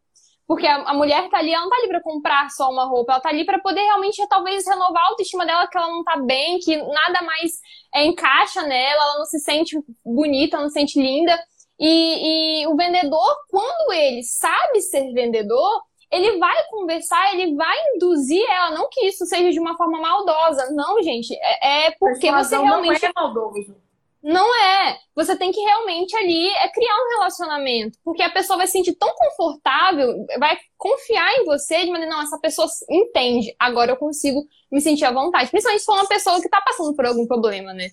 Porque a, mulher tá ali, ela não tá ali pra comprar só uma roupa, ela tá ali para poder realmente, talvez, renovar a autoestima dela, que ela não tá bem, que nada mais é, encaixa nela, ela não se sente bonita, não se sente linda. E, e o vendedor, quando ele sabe ser vendedor, ele vai conversar, ele vai induzir ela, não que isso seja de uma forma maldosa, não, gente, é, é porque você realmente não é maldoso. Não é. Você tem que realmente ali é criar um relacionamento. Porque a pessoa vai se sentir tão confortável, vai confiar em você de maneira, não, essa pessoa entende. Agora eu consigo me sentir à vontade. Principalmente se for uma pessoa que tá passando por algum problema, né?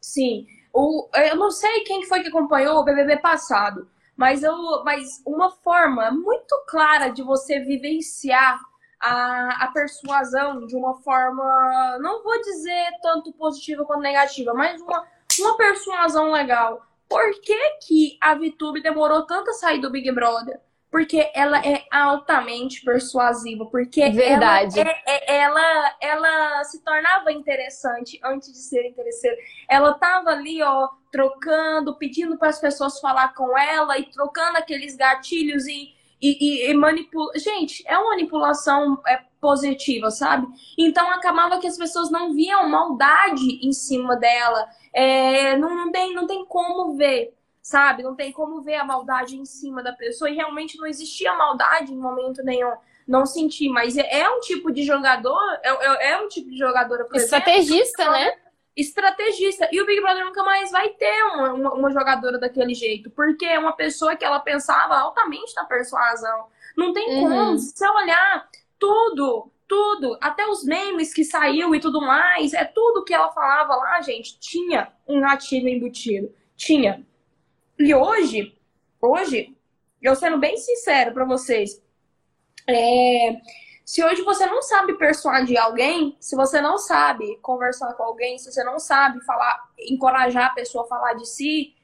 Sim. O, eu não sei quem foi que acompanhou o BBB passado, mas, eu, mas uma forma muito clara de você vivenciar a, a persuasão de uma forma, não vou dizer tanto positiva quanto negativa, mas uma uma persuasão legal. Por que, que a VTube demorou tanto a sair do Big Brother? Porque ela é altamente persuasiva. Porque Verdade. Ela, é, é, ela, ela se tornava interessante antes de ser interesseira. Ela tava ali, ó, trocando, pedindo para as pessoas falar com ela e trocando aqueles gatilhos e, e, e, e manipula. Gente, é uma manipulação é, positiva, sabe? Então acabava que as pessoas não viam maldade em cima dela. É, não, não, tem, não tem como ver, sabe? Não tem como ver a maldade em cima da pessoa. E realmente não existia maldade em momento nenhum. Não senti, mas é, é um tipo de jogador, é, é, é um tipo de jogadora, por Estrategista, exemplo, né? Estrategista. E o Big Brother nunca mais vai ter uma, uma, uma jogadora daquele jeito, porque é uma pessoa que ela pensava altamente na persuasão. Não tem uhum. como. Se você olhar tudo, tudo, até os memes que saiu e tudo mais, é tudo que ela falava lá, gente, tinha um gatilho embutido. Tinha. E hoje, hoje, eu sendo bem sincero para vocês, é, se hoje você não sabe persuadir alguém, se você não sabe conversar com alguém, se você não sabe falar, encorajar a pessoa a falar de si,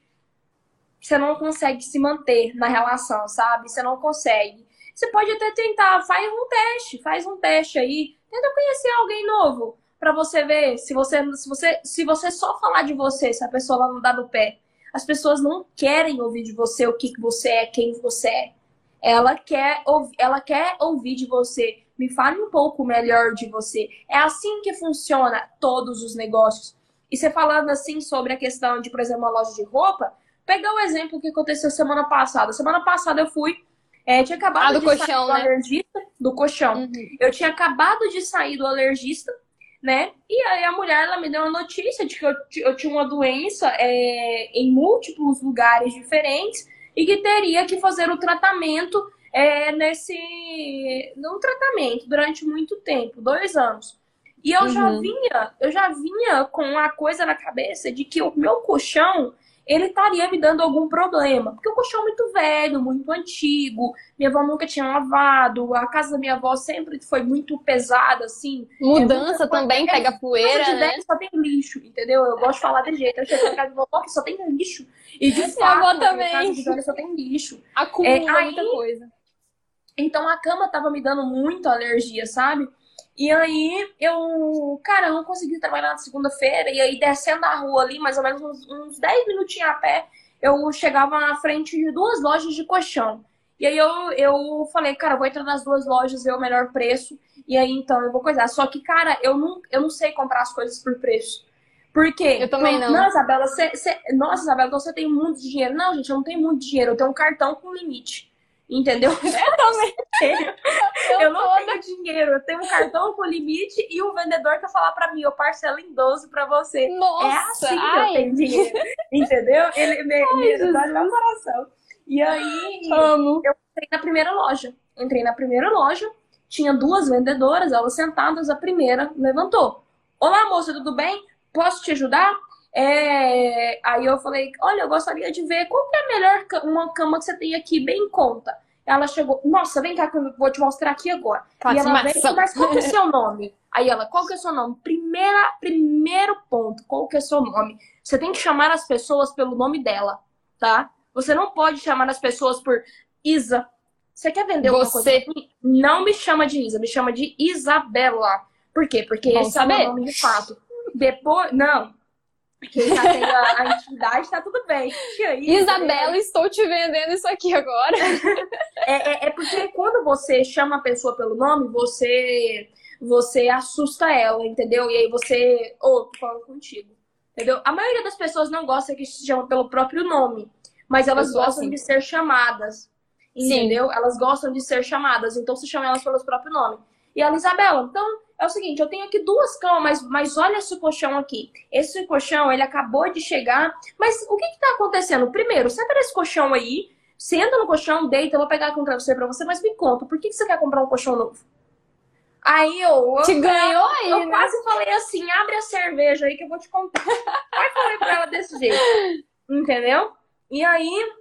você não consegue se manter na relação, sabe? Você não consegue. Você pode até tentar, faz um teste, faz um teste aí, tenta conhecer alguém novo para você ver se você, se você, se você só falar de você, se a pessoa não dá no pé. As pessoas não querem ouvir de você o que, que você é, quem você é. Ela quer, ela quer ouvir de você. Me fale um pouco melhor de você. É assim que funciona todos os negócios. E você falando assim sobre a questão de, por exemplo, uma loja de roupa, pegar o exemplo que aconteceu semana passada. Semana passada eu fui é, tinha acabado ah, do de colchão, sair do né? alergista, do colchão. Uhum. Eu tinha acabado de sair do alergista, né? E aí a mulher ela me deu uma notícia de que eu, eu tinha uma doença é, em múltiplos lugares diferentes e que teria que fazer o tratamento é, nesse. Não tratamento, durante muito tempo, dois anos. E eu uhum. já vinha, eu já vinha com uma coisa na cabeça de que o meu colchão ele estaria me dando algum problema. Porque o colchão é muito velho, muito antigo, minha avó nunca tinha lavado, a casa da minha avó sempre foi muito pesada, assim. Mudança é também, pega poeira, de né? Velho, só tem lixo, entendeu? Eu gosto de falar de jeito. Eu chego na casa da avó que só tem lixo. E de fato, minha avó também. casa de velho só tem lixo. Acumula é, muita aí, coisa. Então a cama tava me dando muito alergia, sabe? E aí eu, cara, eu não consegui trabalhar na segunda-feira. E aí descendo a rua ali, mais ou menos uns, uns 10 minutinhos a pé, eu chegava na frente de duas lojas de colchão. E aí eu, eu falei, cara, vou entrar nas duas lojas, ver o melhor preço. E aí então eu vou coisar. Só que, cara, eu não, eu não sei comprar as coisas por preço. Por quê? Eu também não. Não, Isabela, você, você... Nossa, Isabela, então você tem muito dinheiro. Não, gente, eu não tenho muito dinheiro. Eu tenho um cartão com limite. Entendeu? Eu também tenho. Eu, eu não tenho dinheiro, eu tenho um cartão com limite e o vendedor quer falar para mim, eu parcelo em 12 para você. Nossa, é assim ai. que eu tenho dinheiro. Entendeu? Ele me, ai, me dá meu coração. E aí, Amo. eu entrei na primeira loja. Entrei na primeira loja, tinha duas vendedoras, elas sentadas, a primeira levantou. Olá, moça, tudo bem? Posso te ajudar? É... Aí eu falei, olha, eu gostaria de ver qual que é a melhor uma cama que você tem aqui, bem em conta. Ela chegou, nossa, vem cá que eu vou te mostrar aqui agora. E ela veio, mas qual que é o (laughs) seu nome? Aí ela, qual que é o seu nome? Primeira, primeiro ponto, qual que é o seu nome? Você tem que chamar as pessoas pelo nome dela, tá? Você não pode chamar as pessoas por Isa. Você quer vender alguma Você... coisa? Não me chama de Isa, me chama de Isabela. Por quê? Porque Bom esse saber. é o nome de fato. Depois, não, porque já tem a, a intimidade, tá tudo bem. Aí, Isabela, né? estou te vendendo isso aqui agora. (laughs) é, é, é, porque quando você chama a pessoa pelo nome, você você assusta ela, entendeu? E aí você. Ô, oh, tô falando contigo. Entendeu? A maioria das pessoas não gosta que se chama pelo próprio nome, mas elas gostam assim. de ser chamadas. Entendeu? Sim. Elas gostam de ser chamadas, então se chama elas pelos próprios nomes. E a Isabela, então é o seguinte, eu tenho aqui duas camas, mas, mas olha esse colchão aqui. Esse colchão, ele acabou de chegar, mas o que que tá acontecendo? Primeiro, senta nesse colchão aí, senta no colchão, deita, eu vou pegar aqui um travesseiro pra você, mas me conta, por que, que você quer comprar um colchão novo? Aí eu. Te ganhou aí, Eu né? quase falei assim: abre a cerveja aí que eu vou te contar. aí falei pra ela desse jeito. Entendeu? E aí,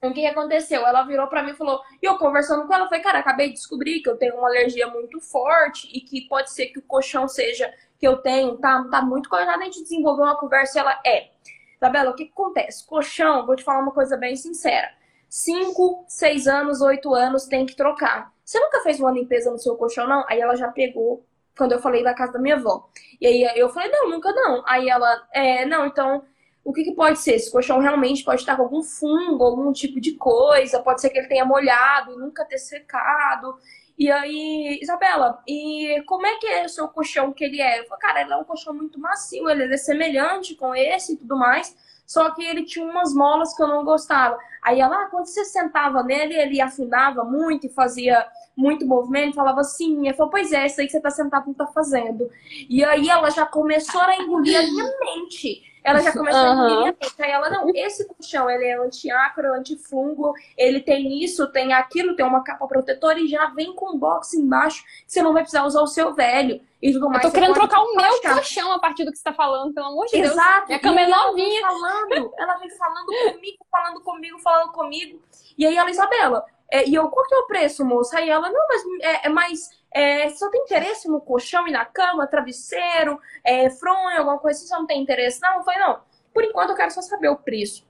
o que aconteceu? Ela virou pra mim e falou, e eu conversando com ela, falei, cara, acabei de descobrir que eu tenho uma alergia muito forte e que pode ser que o colchão seja que eu tenho, tá, tá muito coordenado, a gente desenvolveu uma conversa e ela é. Isabela, o que, que acontece? Colchão, vou te falar uma coisa bem sincera. 5, 6 anos, 8 anos tem que trocar. Você nunca fez uma limpeza no seu colchão, não? Aí ela já pegou quando eu falei da casa da minha avó. E aí eu falei, não, nunca não. Aí ela, é, não, então o que, que, pode ser? Esse colchão realmente pode estar com algum fungo, algum tipo de coisa, pode ser que ele tenha molhado e nunca ter secado. E aí, Isabela, e como é que é o seu colchão que ele é? Eu falei, cara, ele é um colchão muito macio, ele é semelhante com esse e tudo mais, só que ele tinha umas molas que eu não gostava. Aí ela, ah, quando você sentava nele, ele afundava muito e fazia muito movimento, falava assim, eu falei, pois é, isso aí que você tá sentado não tá fazendo. E aí ela já começou a engolir a minha mente. Ela já começou uhum. a Aí ela, não, esse colchão, ele é antiácaro, antifungo, ele tem isso, tem aquilo, tem uma capa protetora e já vem com um box embaixo, que você não vai precisar usar o seu velho e tudo mais. Eu tô querendo trocar o meu colchão a partir do que você tá falando, pelo amor de Exato. Deus. Exato. Minha cama é novinha. Ela vem falando, ela vem falando comigo, falando comigo, falando comigo. E aí ela, Isabela, é, e eu, qual que é o preço, moça? Aí ela, não, mas é, é mais é, só tem interesse no colchão e na cama, travesseiro, é, fronha, alguma coisa assim, só não tem interesse? Não, eu falei, não, por enquanto eu quero só saber o preço.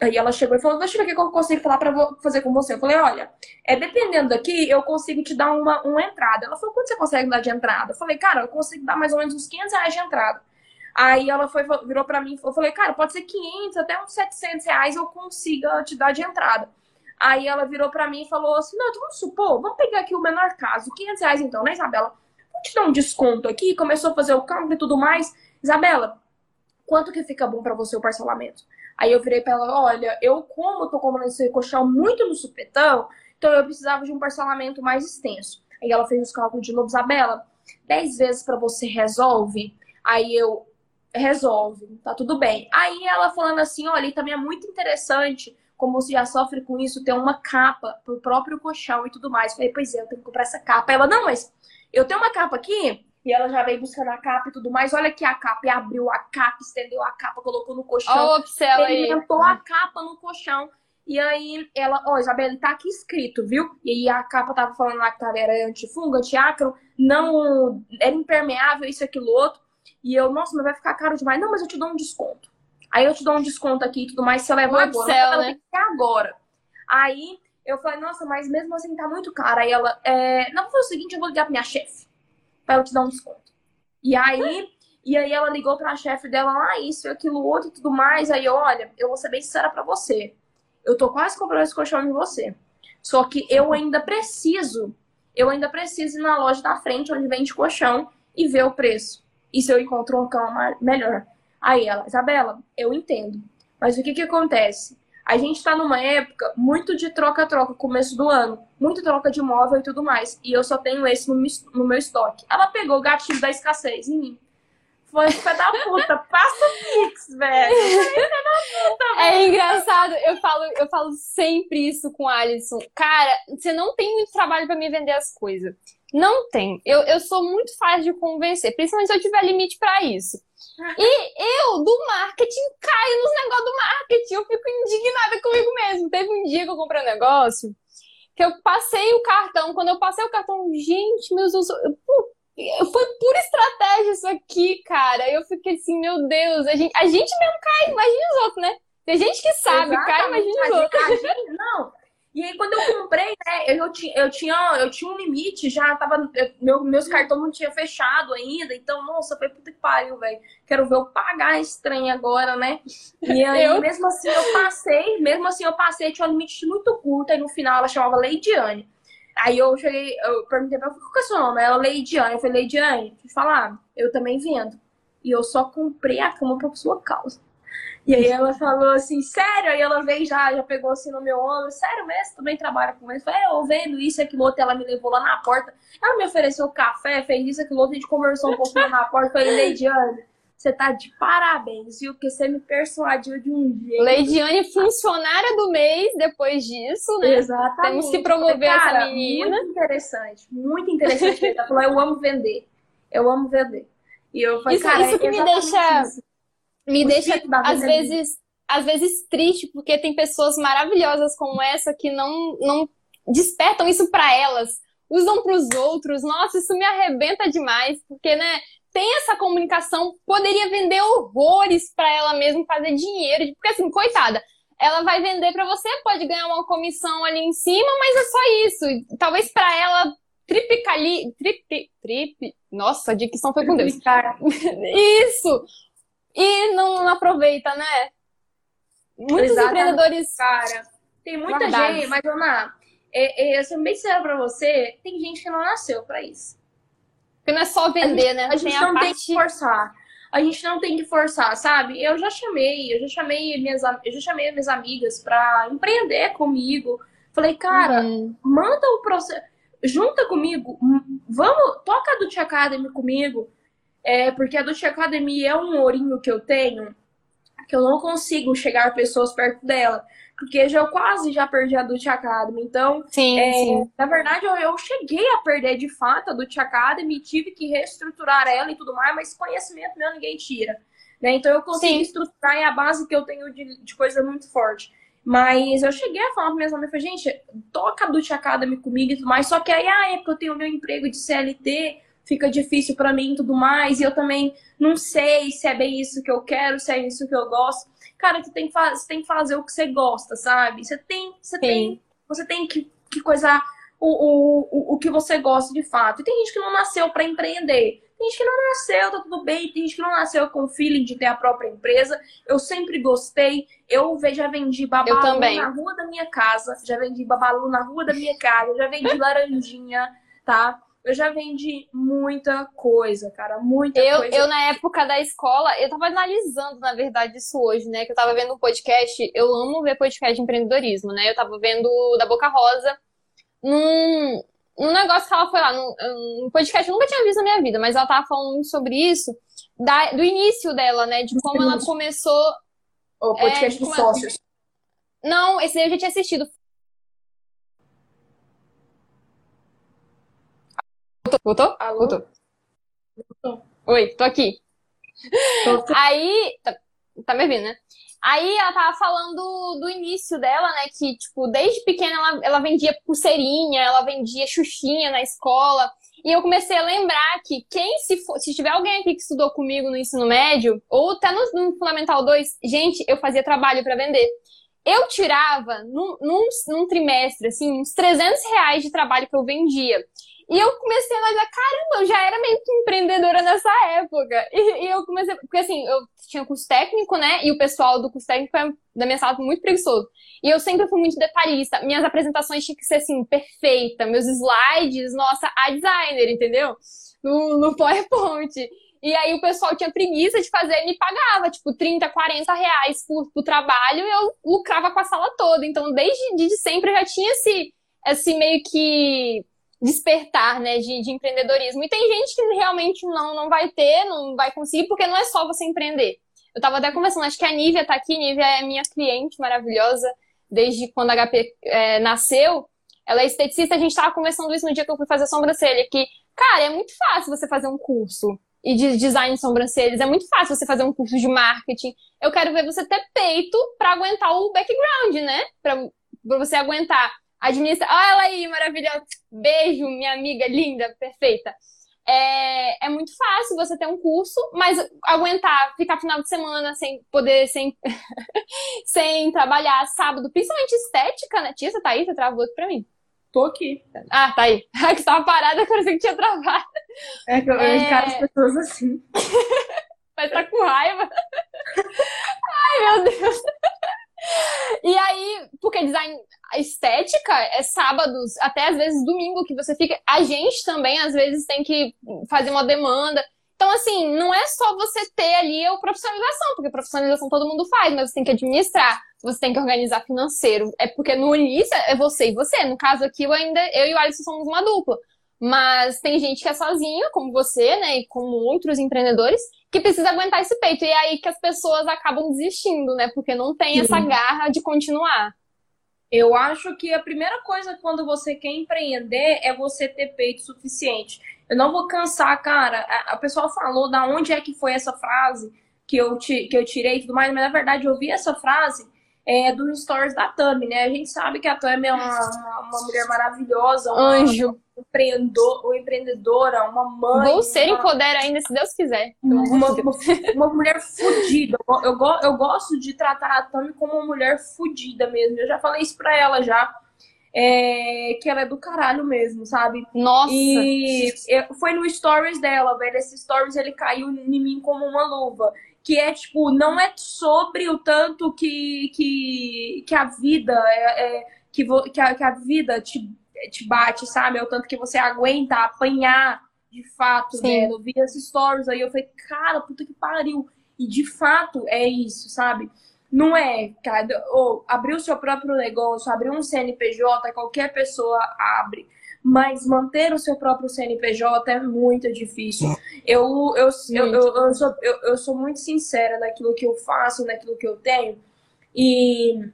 Aí ela chegou e falou, deixa eu ver o que eu consigo falar pra fazer com você. Eu falei, olha, é, dependendo daqui, eu consigo te dar uma, uma entrada. Ela falou, quanto você consegue dar de entrada? Eu falei, cara, eu consigo dar mais ou menos uns 500 reais de entrada. Aí ela foi, virou pra mim, eu falei, cara, pode ser 500, até uns 700 reais eu consiga te dar de entrada. Aí ela virou para mim e falou assim: Não, vamos supor, vamos pegar aqui o menor caso, 500 reais então, né, Isabela? Vou te dar um desconto aqui. Começou a fazer o cálculo e tudo mais. Isabela, quanto que fica bom para você o parcelamento? Aí eu virei pra ela: Olha, eu, como tô comprando esse colchão muito no supetão, então eu precisava de um parcelamento mais extenso. Aí ela fez os cálculos de novo: Isabela, 10 vezes para você resolve? Aí eu, resolve, tá tudo bem. Aí ela falando assim: Olha, e também é muito interessante como você já sofre com isso, ter uma capa pro próprio colchão e tudo mais. Falei, pois é, eu tenho que comprar essa capa. Ela, não, mas eu tenho uma capa aqui. E ela já veio buscando a capa e tudo mais. Olha aqui a capa. E abriu a capa, estendeu a capa, colocou no colchão. Ó, oh, experimentou a capa no colchão. E aí ela, ó, oh, Isabela, tá aqui escrito, viu? E aí a capa tava falando lá que tava, era antifungo, antiácaro, não era impermeável, isso, aquilo, outro. E eu, nossa, mas vai ficar caro demais. Não, mas eu te dou um desconto. Aí eu te dou um desconto aqui e tudo mais, você leva agora. Céu, né? agora. Aí eu falei, nossa, mas mesmo assim tá muito caro. Aí ela, é... não, vou fazer o seguinte, eu vou ligar pra minha chefe. Pra ela te dar um desconto. E aí, e aí ela ligou pra chefe dela, ah, isso, aquilo, outro e tudo mais. Aí eu, olha, eu vou ser bem sincera pra você. Eu tô quase comprando esse colchão de você. Só que eu ainda preciso, eu ainda preciso ir na loja da frente, onde vende colchão, e ver o preço. E se eu encontro um cama melhor. Aí ela, Isabela, eu entendo. Mas o que que acontece? A gente está numa época muito de troca-troca, começo do ano. Muito troca de móvel e tudo mais. E eu só tenho esse no, meu estoque. Ela pegou o gatilho da escassez em mim. Foi filha da puta, (laughs) passa Pix, velho. É engraçado, eu falo, eu falo sempre isso com o Alisson. Cara, você não tem muito trabalho para me vender as coisas. Não tem. Eu, eu sou muito fácil de convencer, principalmente se eu tiver limite para isso. E eu, do marketing, caio nos negócios do marketing. Eu fico indignada comigo mesmo. Teve um dia que eu comprei um negócio que eu passei o cartão. Quando eu passei o cartão, gente, meus Deus, foi pura estratégia isso aqui, cara. Eu fiquei assim, meu Deus, a gente, a gente mesmo cai, imagina os outros, né? Tem gente que sabe, Exatamente. cai, imagina os outros. Gente, não, e aí, quando eu comprei, né, eu, tinha, eu, tinha, eu tinha um limite, já tava. Eu, meu, meus cartões não tinha fechado ainda. Então, nossa, foi puta que pariu, velho. Quero ver eu pagar esse trem agora, né? E (laughs) aí, eu... mesmo assim, eu passei, mesmo assim, eu passei, tinha um limite muito curto, aí no final ela chamava Leidiane. Aí eu cheguei, eu perguntei pra ela, qual que é o seu nome? Ela, Leidiane. Eu falei, Leidiane, deixa eu falar, eu também vendo. E eu só comprei a cama pra sua causa. E aí ela falou assim, sério? Aí ela veio já, já pegou assim no meu ombro, sério mesmo? Também trabalha com isso? Falei, é, eu vendo isso e aquilo outro, ela me levou lá na porta. Ela me ofereceu café, fez isso, aquilo outro, a gente conversou um pouquinho na porta. Falei, Leidiane, você tá de parabéns, viu? Porque você me persuadiu de um jeito. Leidiane, funcionária do mês depois disso, né? Exatamente. Temos que promover Cara, essa menina. Muito interessante, muito interessante. Ela falou, eu amo vender. Eu amo vender. E eu falei, Isso- cara, isso que é me exatamente deixa- isso. Me O deixa às vezes às vezes triste porque tem pessoas maravilhosas como essa que não não despertam isso pra elas usam pros outros. Nossa isso me arrebenta demais porque né tem essa comunicação poderia vender horrores pra ela mesma fazer dinheiro porque assim coitada ela vai vender pra você pode ganhar uma comissão ali em cima mas é só isso. Talvez pra ela triplicali trip trip nossa a dicção foi com Deus. (laughs) Isso! E não, aproveita, né? Muitos Exatamente. empreendedores. Cara, tem muita Guardados. gente, mas Ana, é, é, eu sou bem sincera pra você, tem gente que não nasceu pra isso. Porque não é só vender, né? A gente tem não a tem parte. que forçar. A gente não tem que forçar, sabe? Eu já chamei, eu já chamei minhas, eu já chamei minhas amigas pra empreender comigo. Falei, cara, Uhum. manda o processo, junta comigo, vamos, toca a Dutch Academy comigo, é, porque a Dutch Academy é um ourinho que eu tenho, que eu não consigo chegar pessoas perto dela, porque já eu quase já perdi a Dutch Academy, então Sim, é, sim. na verdade, eu, eu cheguei a perder de fato a Dutch Academy, tive que reestruturar ela e tudo mais, mas conhecimento meu ninguém tira. Né? Então eu consegui Sim. estruturar e a base que eu tenho de, de coisa muito forte. Mas eu cheguei a falar para minhas amigas, falei, gente, toca a Dutch Academy comigo e tudo mais, só que aí a época eu tenho meu emprego de CLT, fica difícil para mim e tudo mais, e eu também não sei se é bem isso que eu quero, se é isso que eu gosto. Cara, você tem que, você tem que fazer o que você gosta, sabe? Você tem, você tem, você tem que, que coisar o, o, o, o que você gosta de fato. E tem gente que não nasceu para empreender. Tem gente que não nasceu, tá tudo bem. Tem gente que não nasceu com o feeling de ter a própria empresa. Eu sempre gostei. Eu já vendi babalu na rua da minha casa. Já vendi babalu na rua da minha casa. Já vendi laranjinha, tá? Eu já vendi muita coisa, cara. Muita Eu, coisa. eu, na época da escola, eu tava analisando, na verdade, isso hoje, né? Que eu tava vendo um podcast. Eu amo ver podcast de empreendedorismo, né? Eu tava vendo da Boca Rosa num, num negócio que ela foi lá, num, num podcast que eu nunca tinha visto na minha vida, mas ela tava falando muito sobre isso, da, do início dela, né? De como ela começou. O podcast é, dos é- sócios. Não, esse daí eu já tinha assistido. Voltou? Alô? Voltou. Voltou. Oi, tô aqui. Tô- Aí, tá, tá me ouvindo, né? Aí ela tava falando do início dela, né? Que, tipo, desde pequena ela, ela vendia pulseirinha, ela vendia xuxinha na escola. E eu comecei a lembrar que quem, se for, se tiver alguém aqui que estudou comigo no ensino médio, ou até no, no Fundamental 2, gente, eu fazia trabalho pra vender. Eu tirava, num, num, num trimestre, assim, uns 300 reais de trabalho que eu vendia. E eu comecei a analisar, caramba, eu já era meio que empreendedora nessa época. E, e eu comecei, porque assim, eu tinha curso técnico, né? E o pessoal do curso técnico é, da minha sala foi muito preguiçoso. E eu sempre fui muito detalhista. Minhas apresentações tinham que ser assim, perfeita. Meus slides, nossa, a designer, entendeu? No, no PowerPoint. E aí o pessoal tinha preguiça de fazer e me pagava, tipo, 30, 40 reais por, por trabalho e eu lucrava com a sala toda. Então, desde de sempre eu já tinha esse, esse meio que despertar, né, de, de empreendedorismo. E tem gente que realmente não, não vai ter, não vai conseguir, porque não é só você empreender. Eu tava até conversando, acho que a Nívia tá aqui, Nívia é minha cliente maravilhosa, desde quando a HP é, nasceu. Ela é esteticista, a gente tava conversando isso no dia que eu fui fazer sobrancelha, que, cara, é muito fácil você fazer um curso e de design de sobrancelhas, é muito fácil você fazer um curso de marketing. Eu quero ver você ter peito pra aguentar o background, né? Pra você aguentar administrar. Olha ela aí, maravilhosa. Beijo, minha amiga linda, perfeita. É, é muito fácil você ter um curso, mas aguentar, ficar final de semana sem poder, sem, (laughs) sem trabalhar sábado, principalmente estética, né? Tia, você tá aí? Você travou aqui pra mim. Tô aqui. Ah, tá aí. (laughs) Ah, que tava parada, parecia que tinha travado. É que eu É. encaro as pessoas assim. (laughs) Mas tá com raiva. Ai, meu Deus. (laughs) E aí, porque design estética é sábados, até às vezes domingo que você fica. A gente também, às vezes, tem que fazer uma demanda. Então, assim, não é só você ter ali a profissionalização, porque profissionalização todo mundo faz, mas você tem que administrar, você tem que organizar financeiro. É porque no início é você e você. No caso aqui, eu ainda, eu e o Alisson somos uma dupla. Mas tem gente que é sozinha, como você, né, e como outros empreendedores, que precisa aguentar esse peito. E é aí que as pessoas acabam desistindo, né, porque não tem essa garra de continuar. Eu acho que a primeira coisa quando você quer empreender é você ter peito suficiente. Eu não vou cansar, cara. A, pessoa falou da onde é que foi essa frase que eu, que eu tirei e tudo mais, mas na verdade eu vi essa frase é, do stories da Tami, né? A gente sabe que a Tami é uma, uma, uma mulher maravilhosa, uma, anjo, empreendedor, uma empreendedora, uma mãe. Vou ser uma... empodera ainda, se Deus quiser. Uma, uma, uma, mulher fodida. Eu, eu, eu gosto de tratar a Tami como uma mulher fodida mesmo. Eu já falei isso pra ela já. É, que ela é do caralho mesmo, sabe? Nossa! E foi no stories dela, velho. Esse stories ele caiu em mim como uma luva que é tipo, não é sobre o tanto que, que, que a vida é, é que, vo, que, a, que a vida te, te bate, sabe? É o tanto que você aguenta apanhar de fato, Sim. né? Eu vi esses stories aí, eu falei, cara, puta que pariu. E de fato é isso, sabe? Não é, cara, ou abrir o seu próprio negócio, abrir um CNPJ, qualquer pessoa abre mas manter o seu próprio CNPJ é muito difícil. Eu, eu, eu, eu, eu, sou, eu, eu sou muito sincera naquilo que eu faço, naquilo que eu tenho. E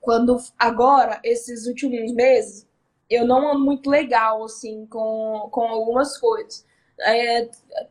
quando agora, esses últimos meses, eu não ando muito legal, assim, com, com algumas coisas. É,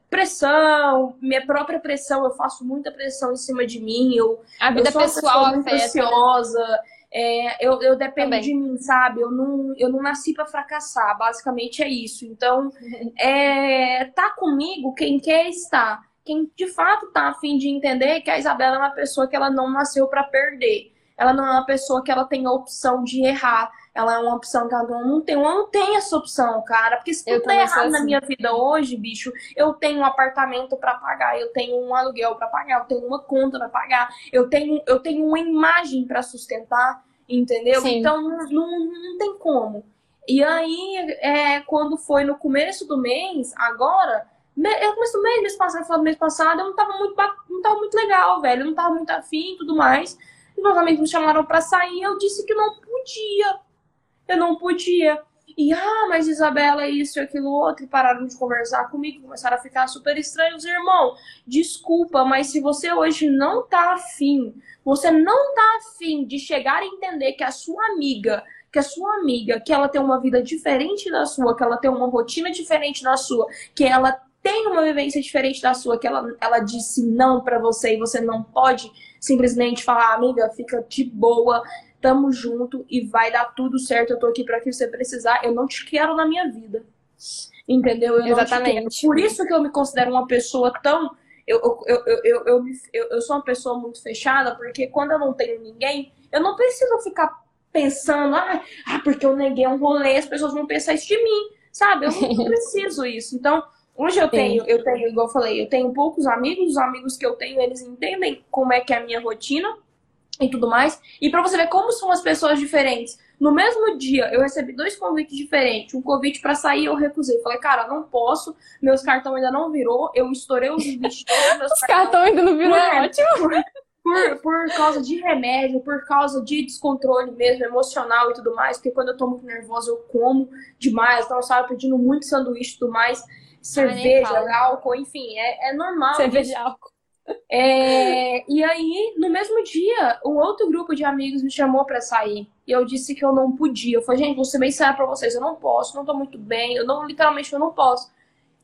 pressão, minha própria pressão, eu faço muita pressão em cima de mim. Eu, a vida eu sou pessoal muito afeta. ansiosa. É, eu, eu dependo Também. de mim, sabe? Eu não, eu não nasci para fracassar, basicamente é isso. Então, (laughs) é, tá comigo quem quer estar. Quem de fato tá afim de entender que a Isabela é uma pessoa que ela não nasceu para perder. Ela não é uma pessoa que ela tem a opção de errar ela é uma opção que ela não tem. Eu não tenho essa opção, cara. Porque se tudo tá errado assim. na minha vida hoje, bicho, eu tenho um apartamento para pagar, eu tenho um aluguel para pagar, eu tenho uma conta para pagar, eu tenho, eu tenho uma imagem para sustentar, entendeu? Sim. Então não, não, não tem como. E aí, é, quando foi no começo do mês, agora, eu começo do mês, mês passado, final do mês passado, eu não tava muito, não tava muito legal, velho. Eu não tava muito afim e tudo mais. E meus amigos me chamaram para sair, eu disse que não podia eu não podia. E, ah, mas Isabela, isso e aquilo outro, e pararam de conversar comigo, começaram a ficar super estranhos. Irmão, desculpa, mas se você hoje não tá afim, você não tá afim de chegar a entender que a sua amiga, que a sua amiga, que ela tem uma vida diferente da sua, que ela tem uma rotina diferente da sua, que ela tem uma vivência diferente da sua, que ela, ela disse não para você e você não pode simplesmente falar, amiga, fica de boa, tamo junto e vai dar tudo certo. Eu tô aqui para que você precisar. Eu não te quero na minha vida. Entendeu? Eu Exatamente. Por isso que eu me considero uma pessoa tão. Eu, eu, eu, eu, eu, eu, eu sou uma pessoa muito fechada, porque quando eu não tenho ninguém, eu não preciso ficar pensando, ah, ah porque eu neguei um rolê, as pessoas vão pensar isso de mim, sabe? Eu não (laughs) preciso isso. Então, hoje eu tenho, eu tenho, igual eu falei, eu tenho poucos amigos, os amigos que eu tenho, eles entendem como é que é a minha rotina e tudo mais. E para você ver como são as pessoas diferentes. No mesmo dia, eu recebi dois convites diferentes. Um convite para sair, eu recusei. Falei, cara, não posso. Meus cartões ainda não virou. Eu estourei os Meus (laughs) os cartões ainda não virou, é, ótimo. (laughs) Por, por, causa de remédio, por causa de descontrole mesmo, emocional e tudo mais. Porque quando eu tô muito nervosa, eu como demais. Então, eu estava pedindo muito sanduíche e tudo mais. Cerveja, álcool, enfim, é, é normal. Cerveja álcool. É, e aí, no mesmo dia, um outro grupo de amigos me chamou para sair. E eu disse que eu não podia. Eu falei, gente, vou ser bem sério pra vocês, eu não posso, não tô muito bem, eu não, literalmente, eu não posso.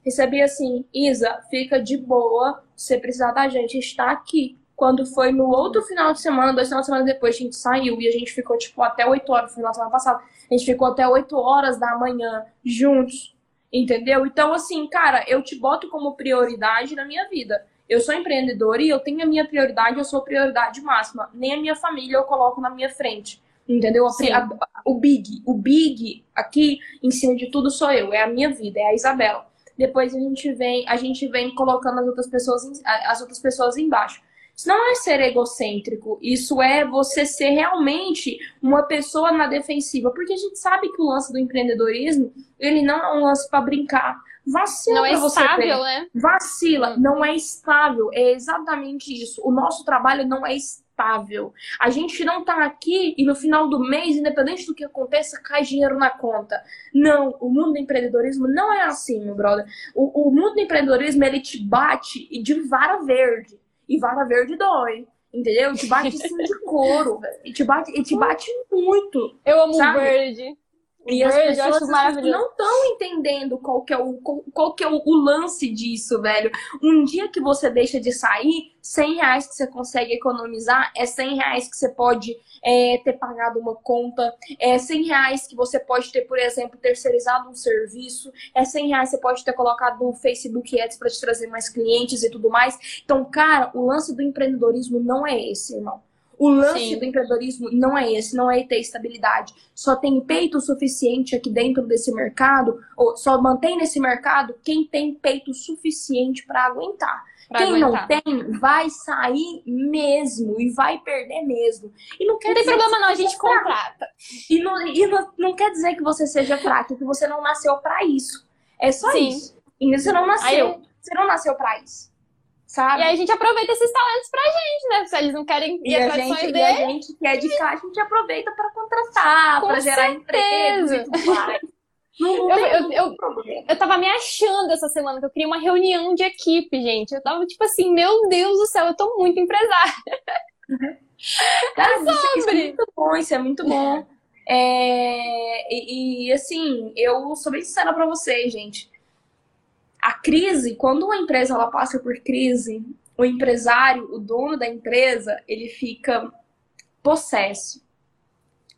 Recebi assim, Isa, fica de boa, se precisar da gente, está aqui. Quando foi no outro final de semana, dois finais de semana depois, a gente saiu e a gente ficou, tipo, até 8 horas, no final de semana passado. A gente ficou até 8 horas da manhã juntos, entendeu? Então, assim, cara, eu te boto como prioridade na minha vida. Eu sou empreendedora e eu tenho a minha prioridade, eu sou prioridade máxima. Nem a minha família eu coloco na minha frente. Entendeu? A, a, o big, o big aqui em cima de tudo sou eu, é a minha vida, é a Isabela. Depois a gente vem, a gente vem colocando as outras pessoas, as outras pessoas embaixo. Isso não é ser egocêntrico, isso é você ser realmente uma pessoa na defensiva, porque a gente sabe que o lance do empreendedorismo, ele não é um lance para brincar. Vacila não é você estável, ver. né? Vacila, Hum. não é estável. É exatamente isso. O nosso trabalho não é estável. A gente não tá aqui e no final do mês, independente do que aconteça, cai dinheiro na conta. Não, o mundo do empreendedorismo não é assim, meu brother. O, o mundo do empreendedorismo, ele te bate de vara verde. E vara verde dói. Entendeu? Te bate assim de couro, velho. (laughs) E te bate, e te bate muito. Eu amo Sabe? verde. E as pessoas não estão entendendo qual que é, o, qual, qual que é o, o lance disso, velho. Um dia que você deixa de sair, 100 reais que você consegue economizar é 100 reais que você pode é, ter pagado uma conta, é 100 reais que você pode ter, por exemplo, terceirizado um serviço, é 100 reais que você pode ter colocado no Facebook Ads para te trazer mais clientes e tudo mais. Então, cara, o lance do empreendedorismo não é esse, irmão. O lance Sim. do empreendedorismo não é esse, não é ter estabilidade. Só tem peito suficiente aqui dentro desse mercado, ou só mantém nesse mercado quem tem peito suficiente para aguentar. Pra quem aguentar. não tem, vai sair mesmo e vai perder mesmo. E não quer Não tem dizer problema que não, a gente contrata. E, não, e não, não quer dizer que você seja fraco, que você não nasceu para isso. É só Sim. isso. E você não nasceu. Você não nasceu para isso. Sabe? E aí a gente aproveita esses talentos pra gente, né? Se eles não querem ir a, atrás dos gente, e a gente que é de cá, a gente aproveita para contratar, para gerar empregos e tudo mais. (laughs) Não, Eu- eu- eu-. Eu tava me achando essa semana que eu queria uma reunião de equipe, gente. Eu tava tipo assim, meu Deus do céu, eu tô muito empresária. (laughs) Cara, isso, isso é sobre. muito bom, isso é muito bom. É, e, e, assim, eu sou bem sincera para vocês, gente. A crise, quando uma empresa ela passa por crise, o empresário, o dono da empresa, ele fica possesso.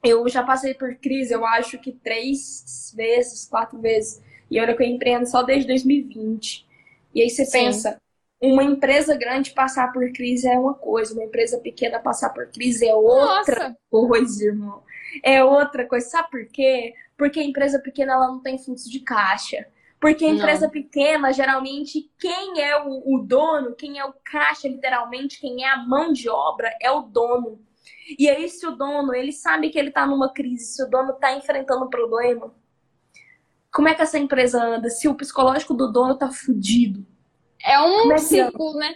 Eu já passei por crise, eu acho que três vezes, quatro vezes. E olha que eu empreendo só desde 2020. E aí você Sim. pensa, uma empresa grande passar por crise é uma coisa, uma empresa pequena passar por crise é outra Nossa, coisa, irmão. É outra coisa. Sabe por quê? Porque a empresa pequena ela não tem fluxo de caixa. Porque a Não. empresa pequena, geralmente, quem é o, o dono, quem é o caixa, literalmente, quem é a mão de obra, é o dono. E aí, se o dono, ele sabe que ele tá numa crise, se o dono tá enfrentando um problema, como é que essa empresa anda? Se o psicológico do dono tá fudido. é um é que ciclo, né?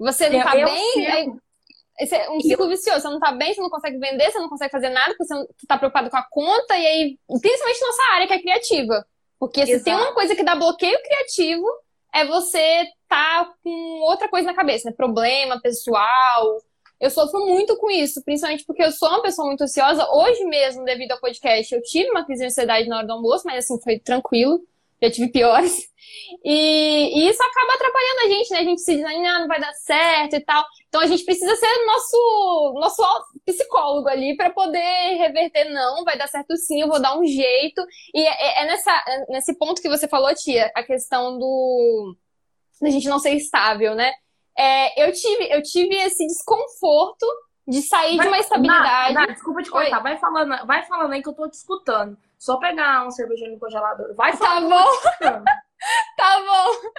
Você não É- tá é bem, aí- esse é um ciclo vicioso. Você não tá bem, você não consegue vender, você não consegue fazer nada, porque você tá preocupado com a conta, e aí, principalmente nossa área que é criativa. Porque se tem Exato. uma coisa que dá bloqueio criativo, é você tá com outra coisa na cabeça, né? Problema pessoal. Eu sofro muito com isso, principalmente porque eu sou uma pessoa muito ansiosa. Hoje mesmo, devido ao podcast, eu tive uma crise de ansiedade na hora do almoço, mas assim, foi tranquilo. Já tive piores. E, e isso acaba atrapalhando a gente, né? A gente se diz, ah, não vai dar certo e tal. Então a gente precisa ser nosso, nosso psicólogo ali para poder reverter, não, vai dar certo sim, eu vou dar um jeito. E é, é nessa, é nesse ponto que você falou, tia, a questão do da gente não ser estável, né? É, eu, tive, eu tive esse desconforto de sair de uma estabilidade. Nath, Nath, desculpa te cortar. Vai falando, vai falando aí que eu tô te escutando. Só pegar um cervejinho no congelador. Vai Tá falando. bom, escutando. (laughs) tá bom.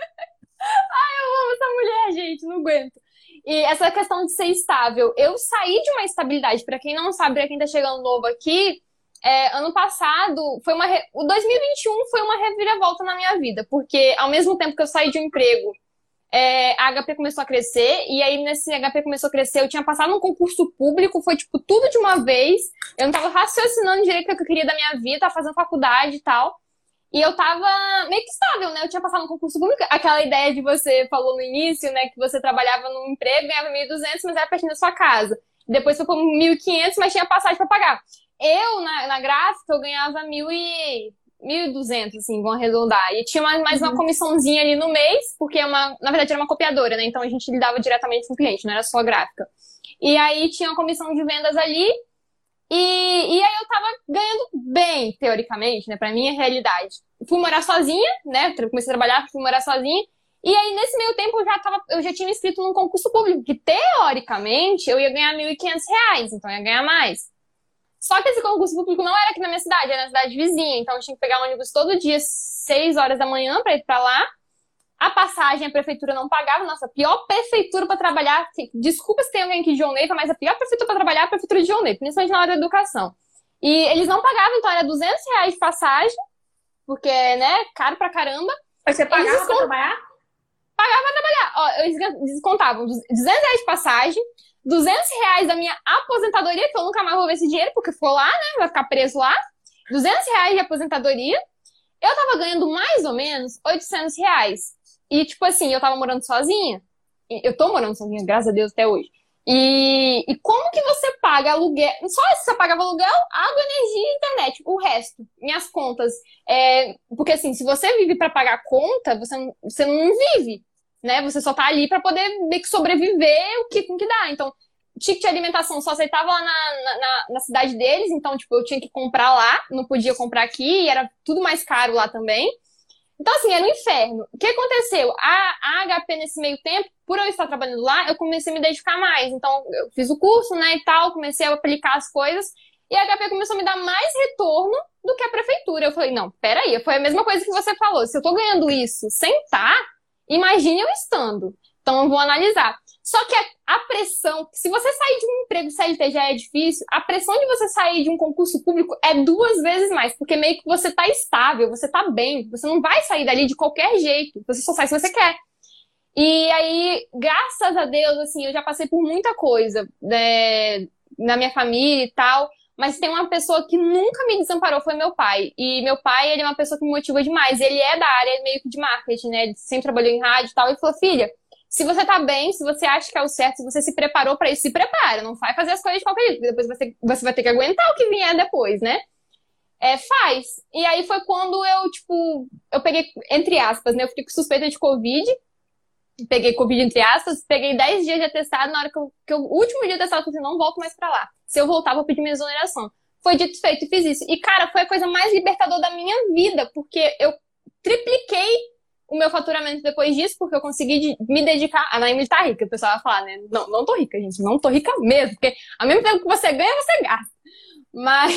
Ai, eu amo essa mulher, gente, não aguento. E essa questão de ser estável. Eu saí de uma estabilidade, pra quem não sabe, pra quem tá chegando novo aqui, é, ano passado, foi uma re- o 2021 foi uma reviravolta na minha vida, porque ao mesmo tempo que eu saí de um emprego, é, a HP começou a crescer, e aí nesse HP começou a crescer, eu tinha passado num concurso público, foi tipo tudo de uma vez, eu não tava raciocinando direito o que eu queria da minha vida, tava fazendo faculdade e tal. E eu tava meio que estável, né? Eu tinha passado no concurso público. Aquela ideia de você falou no início, né? Que você trabalhava num emprego, ganhava 1.200, mas era pertinho da sua casa. Depois foi por 1.500, mas tinha passagem pra pagar. Eu, na, na gráfica, eu ganhava 1.000 e... 1.200, assim, vão arredondar. E tinha mais, mais uma Uhum. comissãozinha ali no mês, porque é uma, na verdade era uma copiadora, né? Então a gente lidava diretamente com o cliente, não era só a gráfica. E aí tinha uma comissão de vendas ali, e, e aí eu tava ganhando bem, teoricamente, né? Pra minha realidade. Fui morar sozinha, né? Comecei a trabalhar, fui morar sozinha. E aí, nesse meio tempo, eu já, tava, eu já tinha me inscrito num concurso público, que teoricamente eu ia ganhar R$ 1.500, então eu ia ganhar mais. Só que esse concurso público não era aqui na minha cidade, era na cidade vizinha. Então eu tinha que pegar ônibus todo dia, 6 horas da manhã, pra ir pra lá. A passagem a prefeitura não pagava. Nossa, a pior prefeitura pra trabalhar. Desculpa se tem alguém aqui de João Neiva, mas a pior prefeitura pra trabalhar é a prefeitura de João Neiva, principalmente na área da educação. E eles não pagavam, então era 200 reais de passagem, porque, né, caro pra caramba. Mas você pagava descont... pra trabalhar? Pagava pra trabalhar. Ó, eles descontavam 200 reais de passagem, 200 reais da minha aposentadoria, que eu nunca mais vou ver esse dinheiro, porque ficou lá, né? Vai ficar preso lá. 200 reais de aposentadoria. Eu tava ganhando mais ou menos 800 reais. E, tipo assim, eu tava morando sozinha. Eu tô morando sozinha, graças a Deus, até hoje. E, e como que você paga aluguel? Só se você pagava aluguel, água, energia e internet. O resto, minhas contas. É, porque assim, se você vive para pagar conta, você você não vive, né? Você só tá ali para poder meio que sobreviver o que com que dá. Então, ticket de alimentação só aceitava lá na, na, na, cidade deles, então, tipo, eu tinha que comprar lá, não podia comprar aqui, e era tudo mais caro lá também. Então, assim, era um inferno. O que aconteceu? A, a HP, nesse meio tempo, por eu estar trabalhando lá, eu comecei a me dedicar mais. Então, eu fiz o curso, né, e tal, comecei a aplicar as coisas, e a HP começou a me dar mais retorno do que a prefeitura. Eu falei, não, peraí, foi a mesma coisa que você falou. Se eu tô ganhando isso sem estar, imagine eu estando. Então, eu vou analisar. Só que a, pressão, se você sair de um emprego CLT já é difícil, a pressão de você sair de um concurso público é duas vezes mais, porque meio que você tá estável, você tá bem, você não vai sair dali de qualquer jeito, você só sai se você quer. E aí, graças a Deus, assim, eu já passei por muita coisa né, na minha família e tal, mas tem uma pessoa que nunca me desamparou, foi meu pai. E meu pai, ele é uma pessoa que me motiva demais. Ele é da área meio que de marketing, né? Ele sempre trabalhou em rádio e tal. E falou, filha, se você tá bem, se você acha que é o certo, se você se preparou para isso, se prepara. Não vai fazer as coisas de qualquer jeito. Depois você, você vai ter que aguentar o que vier depois, né? É, faz. E aí foi quando eu, tipo, eu peguei, entre aspas, né? Eu fiquei com suspeita de Covid. Peguei Covid, entre aspas. Peguei 10 dias de atestado. Na hora que eu, que eu o último dia de atestado, eu falei, assim, não volto mais pra lá. Se eu voltar, vou pedir minha exoneração. Foi dito feito fiz isso. E, cara, foi a coisa mais libertadora da minha vida, porque eu tripliquei o meu faturamento depois disso, porque eu consegui me dedicar. A Naime tá rica, o pessoal vai falar, né? Não, não tô rica, gente. Não tô rica mesmo, porque ao mesmo tempo que você ganha, você gasta. Mas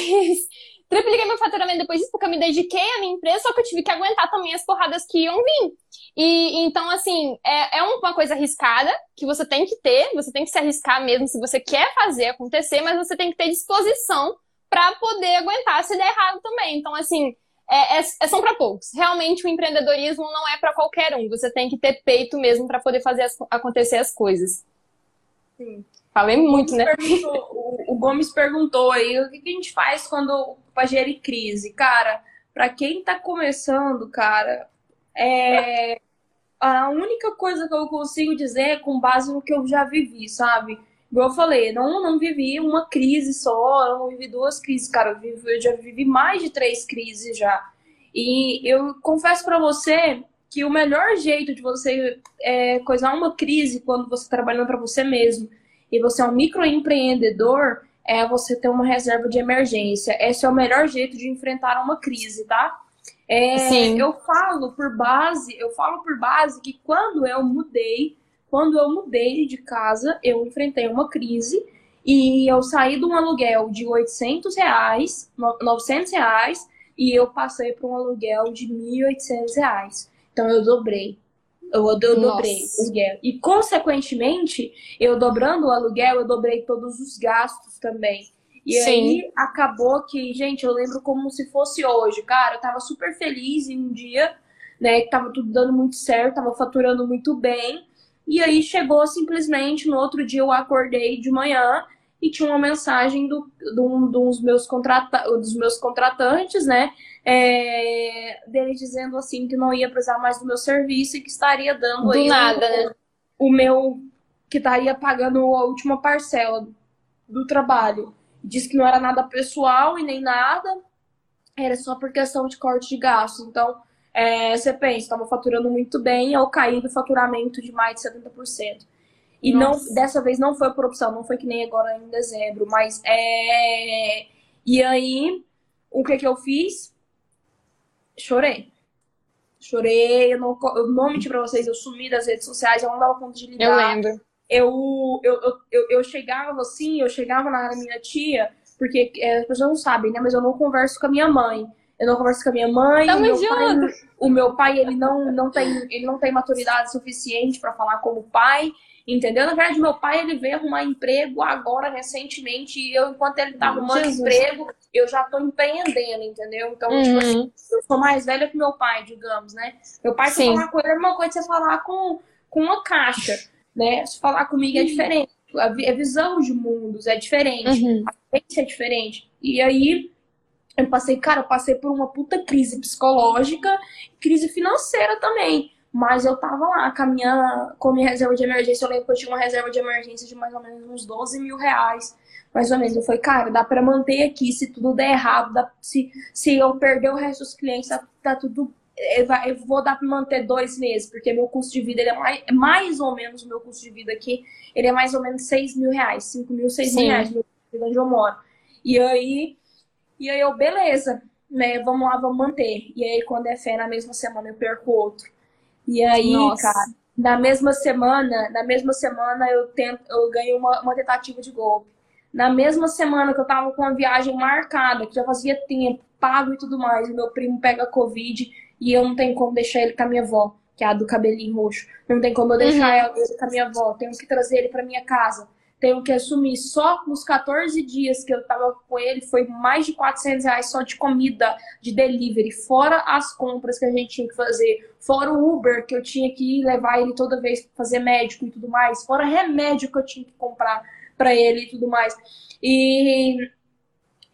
tripliquei meu faturamento depois disso, porque eu me dediquei à minha empresa, só que eu tive que aguentar também as porradas que iam vir. E então, assim, é, é uma coisa arriscada que você tem que ter, você tem que se arriscar mesmo se você quer fazer acontecer, mas você tem que ter disposição para poder aguentar se der errado também. Então, assim, é, é, é são para poucos. Realmente o empreendedorismo não é para qualquer um. Você tem que ter peito mesmo para poder fazer as, acontecer as coisas. Sim. Falei muito, né? O, o, Gomes perguntou aí o que, que a gente faz quando para gerir crise. Cara, para quem tá começando, cara, é a única coisa que eu consigo dizer é com base no que eu já vivi, sabe? Igual eu falei, não, não vivi uma crise só, eu não vivi duas crises, cara. Eu, vivi, eu já vivi mais de três crises já. E eu confesso para você que o melhor jeito de você é, coisar uma crise quando você está trabalhando para você mesmo e você é um microempreendedor é você ter uma reserva de emergência. Esse é o melhor jeito de enfrentar uma crise, tá? É, Sim. Eu falo por base, eu falo por base que quando eu mudei quando eu mudei de casa, eu enfrentei uma crise e eu saí de um aluguel de 800 reais, 900 reais, e eu passei para um aluguel de 1.800 reais. Então eu dobrei. Eu, eu dobrei o aluguel. E, consequentemente, eu dobrando o aluguel, eu dobrei todos os gastos também. E Sim. aí acabou que, gente, eu lembro como se fosse hoje. Cara, eu tava super feliz em um dia, né? Que tava tudo dando muito certo, tava faturando muito bem. E aí chegou simplesmente, no outro dia eu acordei de manhã e tinha uma mensagem do, do, dos, meus contrata dos meus contratantes, né? É, dele dizendo assim que não ia precisar mais do meu serviço e que estaria dando do nada, o, né? o meu. que estaria pagando a última parcela do trabalho. Diz que não era nada pessoal e nem nada, era só por questão de corte de gastos. Então, é, você pensa, estava faturando muito bem, eu caí do faturamento de mais de 70%. E não, dessa vez não foi por opção, não foi que nem agora em dezembro, mas é. E aí, o que que eu fiz? Chorei. Chorei, eu não, eu não menti pra vocês, eu sumi das redes sociais, eu não dava conta de lidar. Eu lembro. Eu, eu, eu, eu, eu chegava assim, eu chegava na minha tia, porque é, as pessoas não sabem, né? Mas eu não converso com a minha mãe eu não converso com a minha mãe. Tamo meu. Pai, o meu pai, ele não, não, tem, ele não tem maturidade suficiente para falar como pai. Entendeu? Na verdade, meu pai ele veio arrumar emprego agora, recentemente, e eu, enquanto ele tá arrumando Jesus. emprego, eu já tô empreendendo, entendeu? Então, uhum. tipo assim, eu sou mais velha que meu pai, digamos, né? Meu pai, se falar com ele, é uma coisa você falar com, com uma caixa, né? Se falar comigo é diferente. A, visão de mundos é diferente. Uhum. A experiência é diferente. E aí, eu passei, cara, eu passei por uma puta crise psicológica, crise financeira também. Mas eu tava lá com a minha, com a minha reserva de emergência. Eu lembro que eu tinha uma reserva de emergência de mais ou menos uns 12 mil reais. Mais ou menos. Eu falei, cara, dá pra manter aqui. Se tudo der errado, dá, se, se eu perder o resto dos clientes, tá, tá tudo. Eu vou dar pra manter dois meses, porque meu custo de vida ele é mais, mais ou menos o meu custo de vida aqui. Ele é mais ou menos 6 mil reais, 5 mil, 6 Sim. mil reais, onde eu moro. E aí, e aí eu, beleza, né? Vamos lá, vamos manter. E aí, quando é fé, na mesma semana eu perco outro. E aí, Nossa. cara, na mesma semana, na mesma semana eu tento, eu ganhei uma, uma tentativa de golpe. Na mesma semana que eu tava com uma viagem marcada, que já fazia tempo, pago e tudo mais, meu primo pega Covid e eu não tenho como deixar ele com a minha avó, que é a do cabelinho roxo. Não tem como eu deixar uhum. ele com a minha avó, tenho que trazer ele para minha casa tenho que assumir só nos 14 dias que eu tava com ele, foi mais de 400 reais só de comida, de delivery, fora as compras que a gente tinha que fazer, fora o Uber que eu tinha que levar ele toda vez para fazer médico e tudo mais, fora remédio que eu tinha que comprar para ele e tudo mais. E,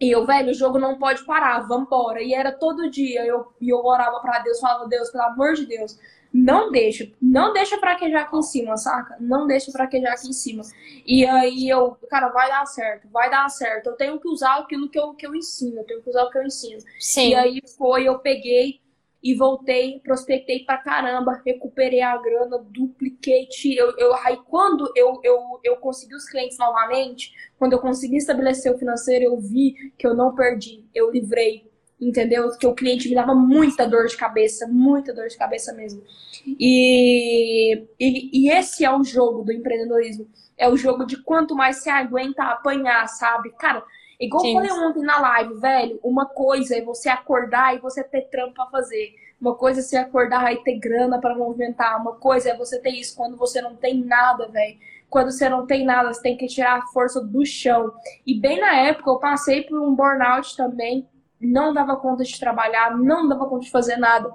e eu, velho, o jogo não pode parar, vambora. E era todo dia, eu, e eu orava para Deus, falava, Deus, pelo amor de Deus, não deixa, não deixa fraquejar aqui em cima, saca? Não deixa fraquejar aqui em cima. E aí eu, cara, vai dar certo, vai dar certo. Eu tenho que usar aquilo que eu, que eu ensino, eu tenho que usar o que eu ensino. Sim. E aí foi, eu peguei e voltei, prospectei pra caramba, recuperei a grana, dupliquei, eu, eu, aí quando eu, eu, eu consegui os clientes novamente, quando eu consegui estabelecer o financeiro, eu vi que eu não perdi, eu livrei, entendeu? Que o cliente me dava muita dor de cabeça, muita dor de cabeça mesmo. E, e, e, esse é o jogo do empreendedorismo. É o jogo de quanto mais você aguenta apanhar, sabe? Cara, igual Sim. eu falei ontem na live, velho, uma coisa é você acordar e você ter trampo pra fazer. Uma coisa é você acordar e ter grana para movimentar. Uma coisa é você ter isso quando você não tem nada, velho. Quando você não tem nada, você tem que tirar a força do chão. E bem na época eu passei por um burnout também não dava conta de trabalhar, não dava conta de fazer nada.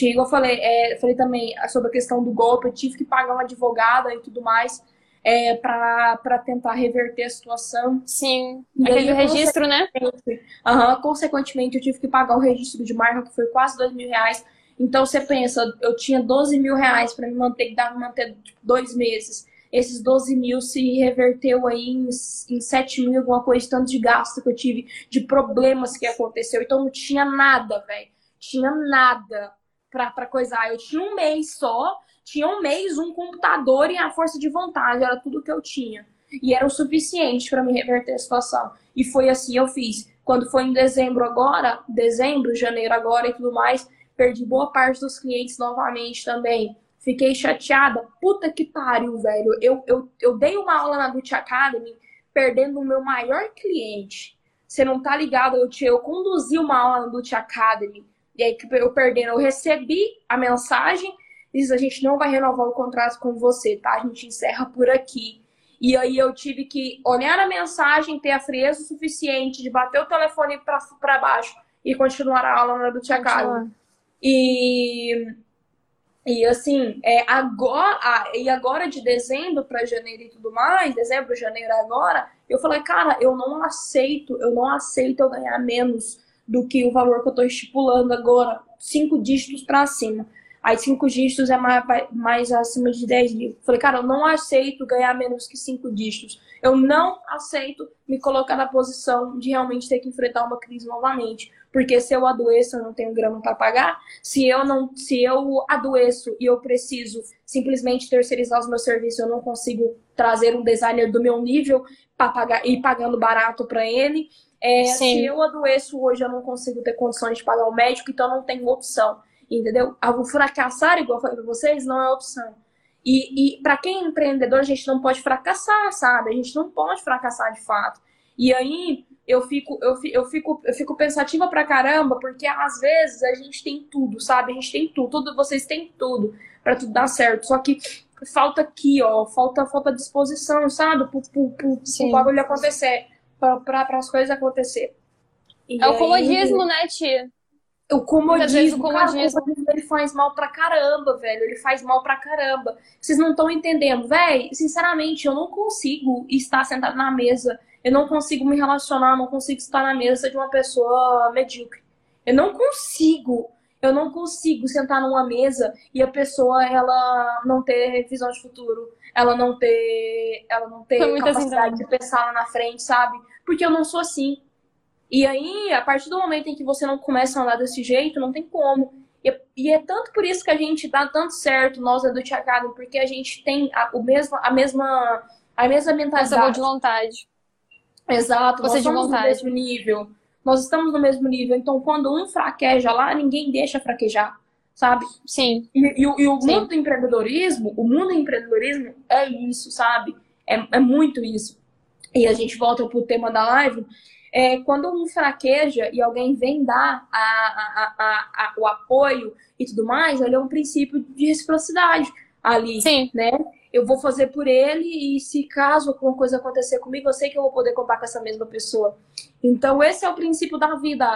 Igual eu falei, é, falei também sobre a questão do golpe, eu tive que pagar uma advogada e tudo mais é, para tentar reverter a situação. Sim, e aquele aí, registro, né? Uhum, consequentemente, eu tive que pagar o registro de marca, que foi quase dois mil reais. Então, você pensa, eu tinha 12 mil reais para me manter, que dava manter tipo, dois meses esses 12 mil se reverteu aí em, em 7 mil, alguma coisa, tanto de gasto que eu tive, de problemas que aconteceu. Então não tinha nada, velho. Tinha nada pra, pra coisar. Eu tinha um mês só, tinha um mês, um computador e a força de vontade, era tudo que eu tinha. E era o suficiente para me reverter a situação. E foi assim eu fiz. Quando foi em dezembro agora, dezembro, janeiro agora e tudo mais, perdi boa parte dos clientes novamente também. Fiquei chateada. Puta que pariu, velho. Eu, eu, eu dei uma aula na Gucci Academy perdendo o meu maior cliente. Você não tá ligado? Eu, te, eu conduzi uma aula na Gucci Academy. E aí eu perdendo, eu recebi a mensagem. Diz, a gente não vai renovar o contrato com você, tá? A gente encerra por aqui. E aí eu tive que olhar a mensagem, ter a frieza suficiente de bater o telefone para baixo e continuar a aula na Gucci Academy. E e assim, é, agora, e agora de dezembro para janeiro e tudo mais, dezembro, janeiro agora, eu falei, cara, eu não aceito, eu não aceito eu ganhar menos do que o valor que eu tô estipulando agora, cinco dígitos para cima. Aí cinco dígitos é mais, mais acima de 10 mil. Falei, cara, eu não aceito ganhar menos que cinco dígitos. Eu não aceito me colocar na posição de realmente ter que enfrentar uma crise novamente. Porque se eu adoeço, eu não tenho grana para pagar. Se eu não, se eu adoeço e eu preciso simplesmente terceirizar os meus serviços, eu não consigo trazer um designer do meu nível para pagar e pagando barato para ele. É, se eu adoeço hoje, eu não consigo ter condições de pagar o médico, então não tenho opção. Entendeu? O fracassar, igual eu falei para vocês, não é opção. E, e para quem é empreendedor, a gente não pode fracassar, sabe? A gente não pode fracassar de fato. E aí, eu fico, eu, eu, fico, eu fico pensativa pra caramba, porque às vezes a gente tem tudo, sabe? A gente tem tudo, tudo vocês têm tudo para tudo dar certo. Só que falta aqui, ó, falta, falta disposição, sabe? Pro, pro, pro, pro bagulho acontecer, pra, pra, as coisas acontecer. E é aí... o comodismo, né, tia? O comodismo, o comodismo. Cara, o ele faz mal pra caramba, velho. Ele faz mal pra caramba. Vocês não estão entendendo, velho. Sinceramente, eu não consigo estar sentado na mesa. Eu não consigo me relacionar, não consigo estar na mesa de uma pessoa medíocre. Eu não consigo. Eu não consigo sentar numa mesa e a pessoa ela não ter visão de futuro, ela não ter, ela não ter assim capacidade assim de pensar lá na frente, sabe? Porque eu não sou assim. E aí, a partir do momento em que você não começa a andar desse jeito, não tem como. E, e é tanto por isso que a gente dá tanto certo, nós é do Tiagado, porque a gente tem a, o mesmo, a mesma a mesma mentalidade. Essa de vontade. Exato, você nós de vontade. no mesmo nível. Nós estamos no mesmo nível. Então, quando um fraqueja lá, ninguém deixa fraquejar, sabe? Sim. E, e, e o Sim. mundo do empreendedorismo, o mundo do empreendedorismo é isso, sabe? É, é muito isso. E a gente volta pro tema da live é, quando um fraqueja e alguém vem dar a, a, a, o apoio e tudo mais, ele é um princípio de reciprocidade ali, Sim. né? Eu vou fazer por ele e se caso alguma coisa acontecer comigo, eu sei que eu vou poder contar com essa mesma pessoa. Então esse é o princípio da vida.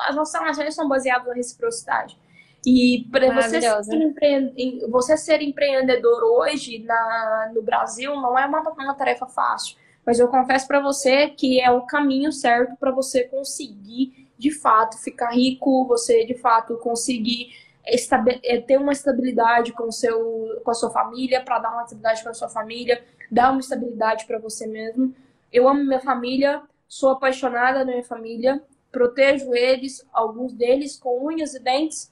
As nossas relações são baseadas na reciprocidade. E para você, ser você ser empreendedor hoje na, no Brasil não é uma, uma tarefa fácil. Mas eu confesso para você que é o caminho certo para você conseguir de fato ficar rico, você de fato conseguir é, ter uma estabilidade com, seu, com a sua família, para dar uma estabilidade para a sua família, dar uma estabilidade para você mesmo. Eu amo minha família, sou apaixonada na minha família, protejo eles, alguns deles com unhas e dentes,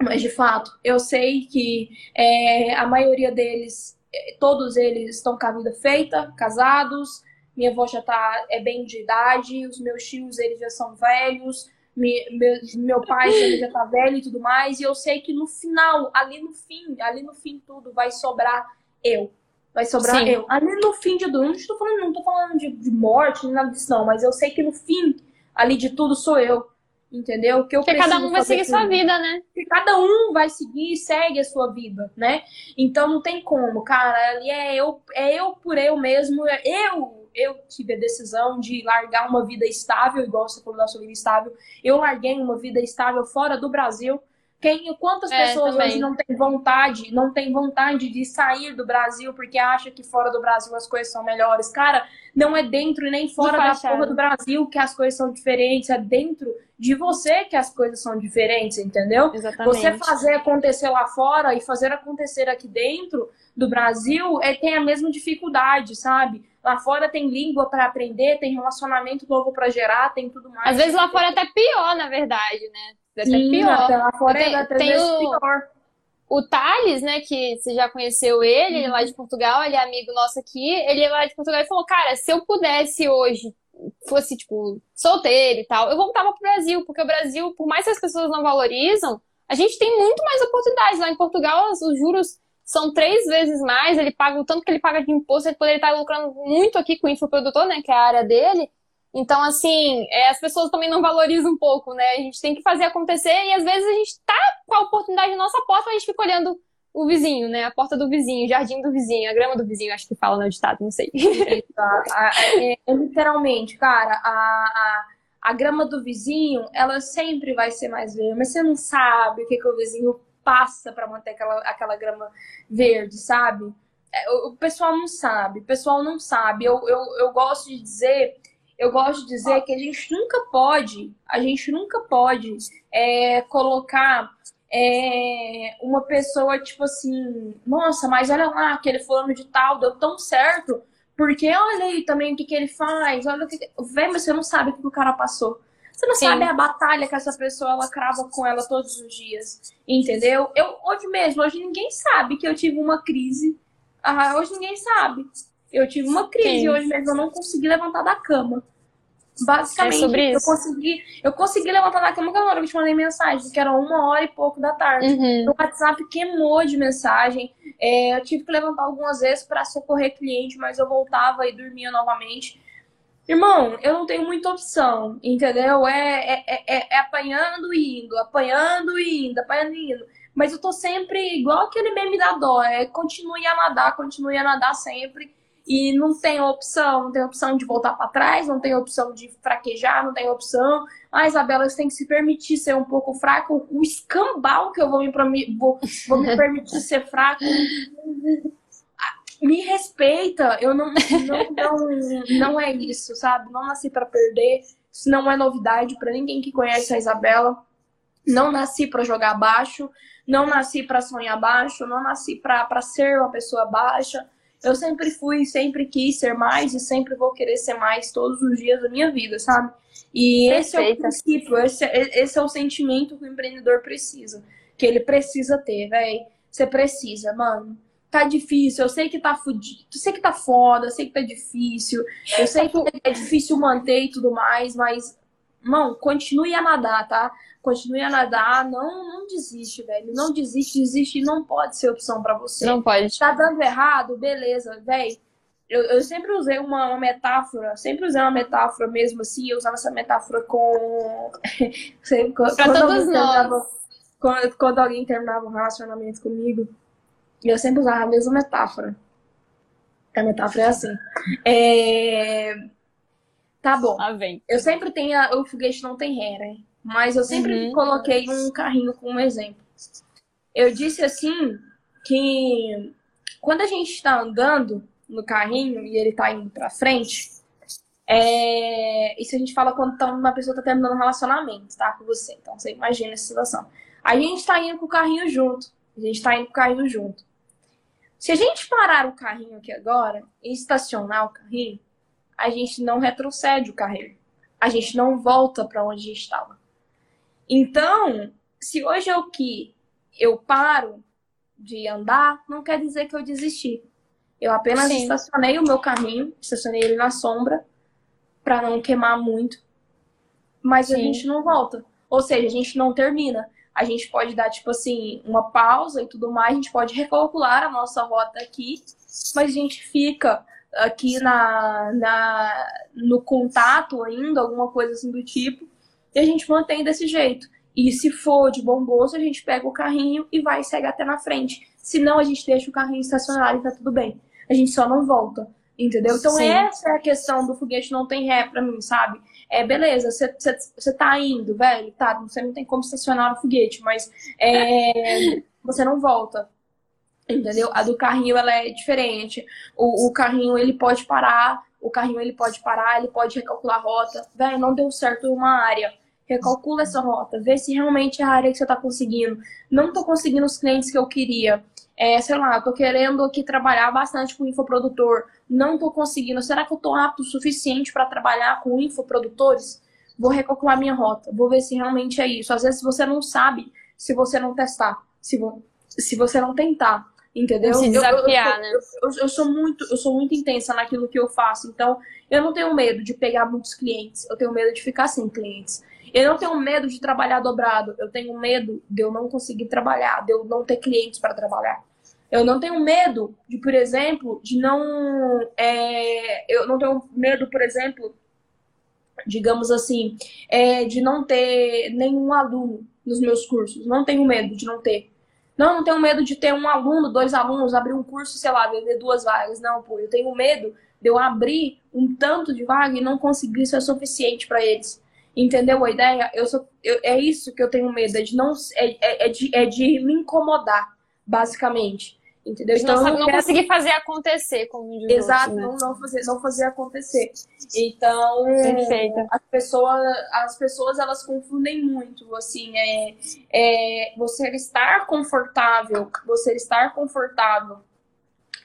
mas de fato eu sei que é, a maioria deles todos eles estão com a vida feita, casados, minha avó já tá é bem de idade, os meus tios eles já são velhos, me, meu, meu pai ele já tá velho e tudo mais, e eu sei que no final, ali no fim, ali no fim tudo vai sobrar eu. Vai sobrar Sim. eu. Ali no fim de tudo, não estou falando, não tô falando de, de morte, nem nada disso não, mas eu sei que no fim ali de tudo sou eu entendeu? Que, eu Porque cada um vai seguir sua vida, né? Que cada um vai seguir e segue a sua vida, né? Então não tem como, cara. Ali é eu, é eu por eu mesmo. É eu, eu tive a decisão de largar uma vida estável, igual você falou da sua vida estável. Eu larguei uma vida estável fora do Brasil quem, quantas é, pessoas também. hoje não têm vontade, não tem vontade de sair do Brasil porque acha que fora do Brasil as coisas são melhores? Cara, não é dentro e nem fora da porra do Brasil que as coisas são diferentes, é dentro de você que as coisas são diferentes, entendeu? Exatamente. Você fazer acontecer lá fora e fazer acontecer aqui dentro do Brasil é, tem a mesma dificuldade, sabe? Lá fora tem língua para aprender, tem relacionamento novo para gerar, tem tudo mais. Às vezes lá fora é até pior, na verdade, né? Deve ser pior. Lá fora tem, é tem o, pior. O Thales, né, que você já conheceu ele, ele é lá de Portugal, ele é amigo nosso aqui. Ele é lá de Portugal e falou: Cara, se eu pudesse hoje, fosse, tipo, solteiro e tal, eu voltava pro Brasil, porque o Brasil, por mais que as pessoas não valorizam, a gente tem muito mais oportunidades. Lá em Portugal, os juros são três vezes mais, ele paga o tanto que ele paga de imposto, ele poderia estar lucrando muito aqui com o infoprodutor, né, que é a área dele. Então, assim, é, as pessoas também não valorizam um pouco, né? A gente tem que fazer acontecer e às vezes a gente tá com a oportunidade na nossa porta, mas a gente fica olhando o vizinho, né? A porta do vizinho, o jardim do vizinho, a grama do vizinho, acho que fala no ditado, não sei. É, é, literalmente, cara, a, a, a, grama do vizinho, ela sempre vai ser mais verde, mas você não sabe o que, que o vizinho passa para manter aquela, aquela grama verde, sabe? É, o, o pessoal não sabe, o pessoal não sabe. Eu, eu, eu gosto de dizer eu gosto de dizer que a gente nunca pode, a gente nunca pode é, colocar é, uma pessoa tipo assim, nossa, mas olha lá, aquele fulano de tal deu tão certo, porque olha aí também o que, que ele faz, olha o que. Vê, mas você não sabe o que o cara passou. Você não Sim. sabe a batalha que essa pessoa ela crava com ela todos os dias. Entendeu? Eu hoje mesmo, hoje ninguém sabe que eu tive uma crise. Ah, hoje ninguém sabe. Eu tive uma crise Sim. hoje mesmo, eu não consegui levantar da cama. Basicamente, é sobre isso. eu consegui, eu consegui levantar da cama na hora que eu te mandei mensagem, que era uma hora e pouco da tarde. Uhum. O WhatsApp queimou de mensagem. É, eu tive que levantar algumas vezes para socorrer cliente, mas eu voltava e dormia novamente. Irmão, eu não tenho muita opção, entendeu? É, é, é, é apanhando e indo, apanhando e indo, apanhando e indo. Mas eu tô sempre igual aquele meme da dó, é continue a nadar, continue a nadar sempre. E não tem opção, não tem opção de voltar para trás, não tem opção de fraquejar, não tem opção. Ah, Isabela, você tem que se permitir ser um pouco fraco. O escambau que eu vou me, vou, vou me permitir ser fraco. Me respeita, eu não, não, não, não é isso, sabe? Não nasci para perder, isso não é novidade para ninguém que conhece a Isabela. Não nasci para jogar baixo, não nasci para sonhar baixo, não nasci para ser uma pessoa baixa. Eu sempre fui, sempre quis ser mais e sempre vou querer ser mais todos os dias da minha vida, sabe? E Perfeita. esse é o princípio, esse, é, esse é o sentimento que o empreendedor precisa. Que ele precisa ter, velho. Você precisa, mano. Tá difícil, eu sei que tá fudido, eu sei que tá foda, eu sei que tá difícil, eu sei que é difícil manter e tudo mais, mas, mano, continue a nadar, tá? continue a nadar, não, não desiste, velho. Não desiste, desiste não pode ser opção para você. Não pode. Tá dando errado, beleza, velho. Eu, eu sempre usei uma, uma, metáfora, sempre usei uma metáfora mesmo assim, eu usava essa metáfora com. (laughs) quando, pra todos nós. Quando, quando alguém terminava um relacionamento comigo, eu sempre usava a mesma metáfora. A metáfora é assim. É... Tá bom. Ah, vem. Eu sempre tenho. A... O foguete não tem ré, né? mas eu sempre uhum. coloquei um carrinho como exemplo. Eu disse assim que quando a gente está andando no carrinho e ele está indo para frente, é... isso a gente fala quando tá, uma pessoa está terminando um relacionamento, tá? Com você. Então você imagina essa situação. A gente está indo com o carrinho junto. A gente está indo com o carrinho junto. Se a gente parar o carrinho aqui agora e estacionar o carrinho, a gente não retrocede o carrinho. A gente não volta para onde estava. Então, se hoje é o que eu paro de andar, não quer dizer que eu desisti. Eu apenas Sim. estacionei o meu carrinho, estacionei ele na sombra, para não queimar muito. Mas Sim. a gente não volta. Ou seja, a gente não termina. A gente pode dar, tipo assim, uma pausa e tudo mais, a gente pode recalcular a nossa rota aqui, mas a gente fica aqui na, na, no contato ainda, alguma coisa assim do tipo, e a gente mantém desse jeito. E se for de bom gosto, a gente pega o carrinho e vai e segue até na frente. Se não, a gente deixa o carrinho estacionário e tá tudo bem. A gente só não volta. Entendeu? Então, Sim. essa é a questão do foguete não tem ré pra mim, sabe? É, beleza, você tá indo, velho, tá, você não tem como estacionar o foguete, mas é, você não volta. Entendeu? A do carrinho, ela é diferente. O, o carrinho, ele pode parar, o carrinho, ele pode parar, ele pode recalcular a rota. Velho, não deu certo uma área recalcula essa rota, vê se realmente é a área que você está conseguindo. Não estou conseguindo os clientes que eu queria. É, sei lá, estou querendo aqui trabalhar bastante com infoprodutor. Não estou conseguindo. Será que eu estou apto o suficiente para trabalhar com infoprodutores? Vou recalcular minha rota. Vou ver se realmente é isso. Às vezes você não sabe se você não testar, se, vo se você não tentar. Entendeu? Se desafiar, eu, eu, né? Eu, eu, sou muito, eu sou muito intensa naquilo que eu faço. Então, eu não tenho medo de pegar muitos clientes. Eu tenho medo de ficar sem clientes. Eu não tenho medo de trabalhar dobrado. Eu tenho medo de eu não conseguir trabalhar, de eu não ter clientes para trabalhar. Eu não tenho medo de, por exemplo, de não. É, eu não tenho medo, por exemplo, digamos assim, é, de não ter nenhum aluno nos meus cursos. Não tenho medo de não ter. Não, não tenho medo de ter um aluno, dois alunos, abrir um curso, sei lá, vender duas vagas. Não, pô, eu tenho medo de eu abrir um tanto de vaga e não conseguir ser suficiente para eles. Entendeu a ideia? Eu sou, eu, é isso que eu tenho medo, é de não é, é, é, de, é de me incomodar, basicamente. Entendeu? Então, não, não quero... conseguir fazer acontecer, como diz Exato, né? não, não, fazer, não fazer acontecer. Então, Perfeita. as pessoas, as pessoas elas confundem muito, assim, é, é você estar confortável, você estar confortável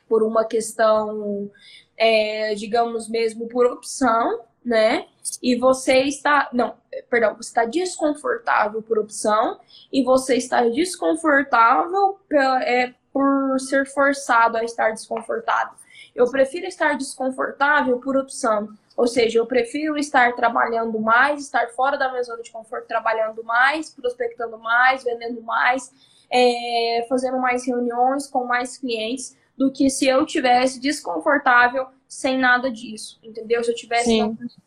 por uma questão, é, digamos mesmo, por opção, né? e você está. Não, perdão, você está desconfortável por opção e você está desconfortável é, por ser forçado a estar desconfortável. Eu prefiro estar desconfortável por opção. Ou seja, eu prefiro estar trabalhando mais, estar fora da minha zona de conforto, trabalhando mais, prospectando mais, vendendo mais, é, fazendo mais reuniões com mais clientes, do que se eu tivesse desconfortável sem nada disso, entendeu? Se eu tivesse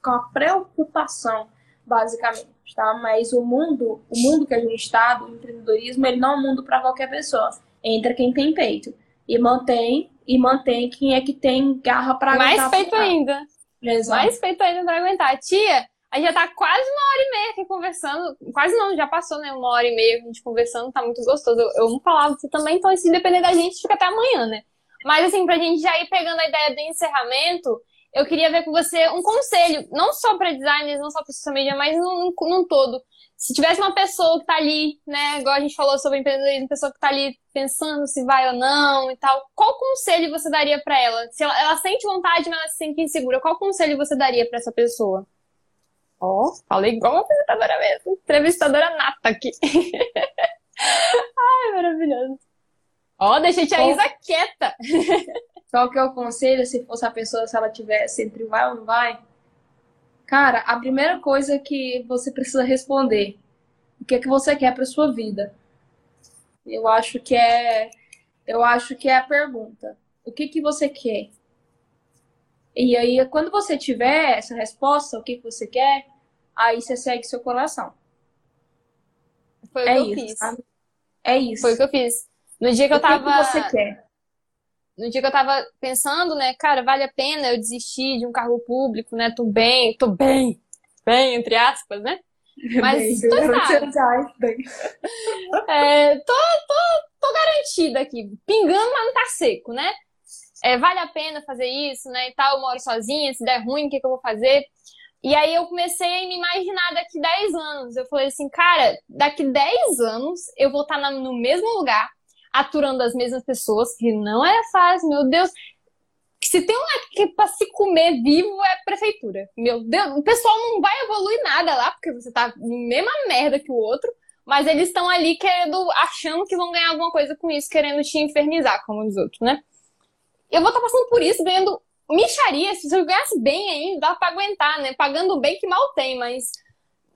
com a preocupação, basicamente. tá? Mas o mundo, o mundo que a gente está, do empreendedorismo, ele não é um mundo para qualquer pessoa. Entra quem tem peito e mantém e mantém quem é que tem garra para Mais peito ainda. Exato. Mais peito ainda para aguentar. Tia, a gente já tá quase uma hora e meia aqui conversando. Quase não, já passou, né? Uma hora e meia a gente conversando, tá muito gostoso. Eu, eu amo falar você também, então se depender da gente, fica até amanhã, né? Mas assim, pra gente já ir pegando a ideia do encerramento, eu queria ver com você um conselho, não só para designers, não só para social media, mas num, num todo. Se tivesse uma pessoa que tá ali, né, igual a gente falou sobre empreendedorismo, pessoa que tá ali pensando se vai ou não e tal, qual conselho você daria para ela? Se ela, ela, sente vontade, mas ela se sente insegura, qual conselho você daria para essa pessoa? Ó, oh, falei igual uma apresentadora mesmo, entrevistadora nata aqui. (laughs) Ai, maravilhoso. Ó, oh, deixei a Isa quieta. (laughs) Qual que é o conselho se fosse a pessoa, se ela tivesse entre vai ou não vai? Cara, a primeira coisa que você precisa responder, o que é que você quer para sua vida? Eu acho que é, eu acho que é a pergunta. O que que você quer? E aí, quando você tiver essa resposta, o que que você quer, aí você segue seu coração. Foi o é que eu isso, fiz. Sabe? É isso. Foi o que eu fiz. No dia que o eu tava. O que, que você quer? No dia que eu tava pensando, né, cara, vale a pena eu desistir de um cargo público, né? Tô bem, tô bem, bem, entre aspas, né? (laughs) Mas bem, tô bem. É, tô, tô, tô garantida aqui, pingando, mas não tá seco, né? É, vale a pena fazer isso, né? E tal, eu moro sozinha, se der ruim, o que, que eu vou fazer? E aí eu comecei a me imaginar daqui 10 anos. Eu falei assim, cara, daqui 10 anos eu vou estar tá no mesmo lugar, aturando as mesmas pessoas, que não é fácil, meu Deus. Se tem um que para se comer vivo é prefeitura. Meu Deus, o pessoal não vai evoluir nada lá, porque você tá mesma merda que o outro, mas eles estão ali querendo, achando que vão ganhar alguma coisa com isso, querendo te infernizar, como os outros, né? Eu vou estar tá passando por isso, ganhando micharia. Se eu ganhasse bem ainda, dá pra aguentar, né? Pagando bem que mal tem, mas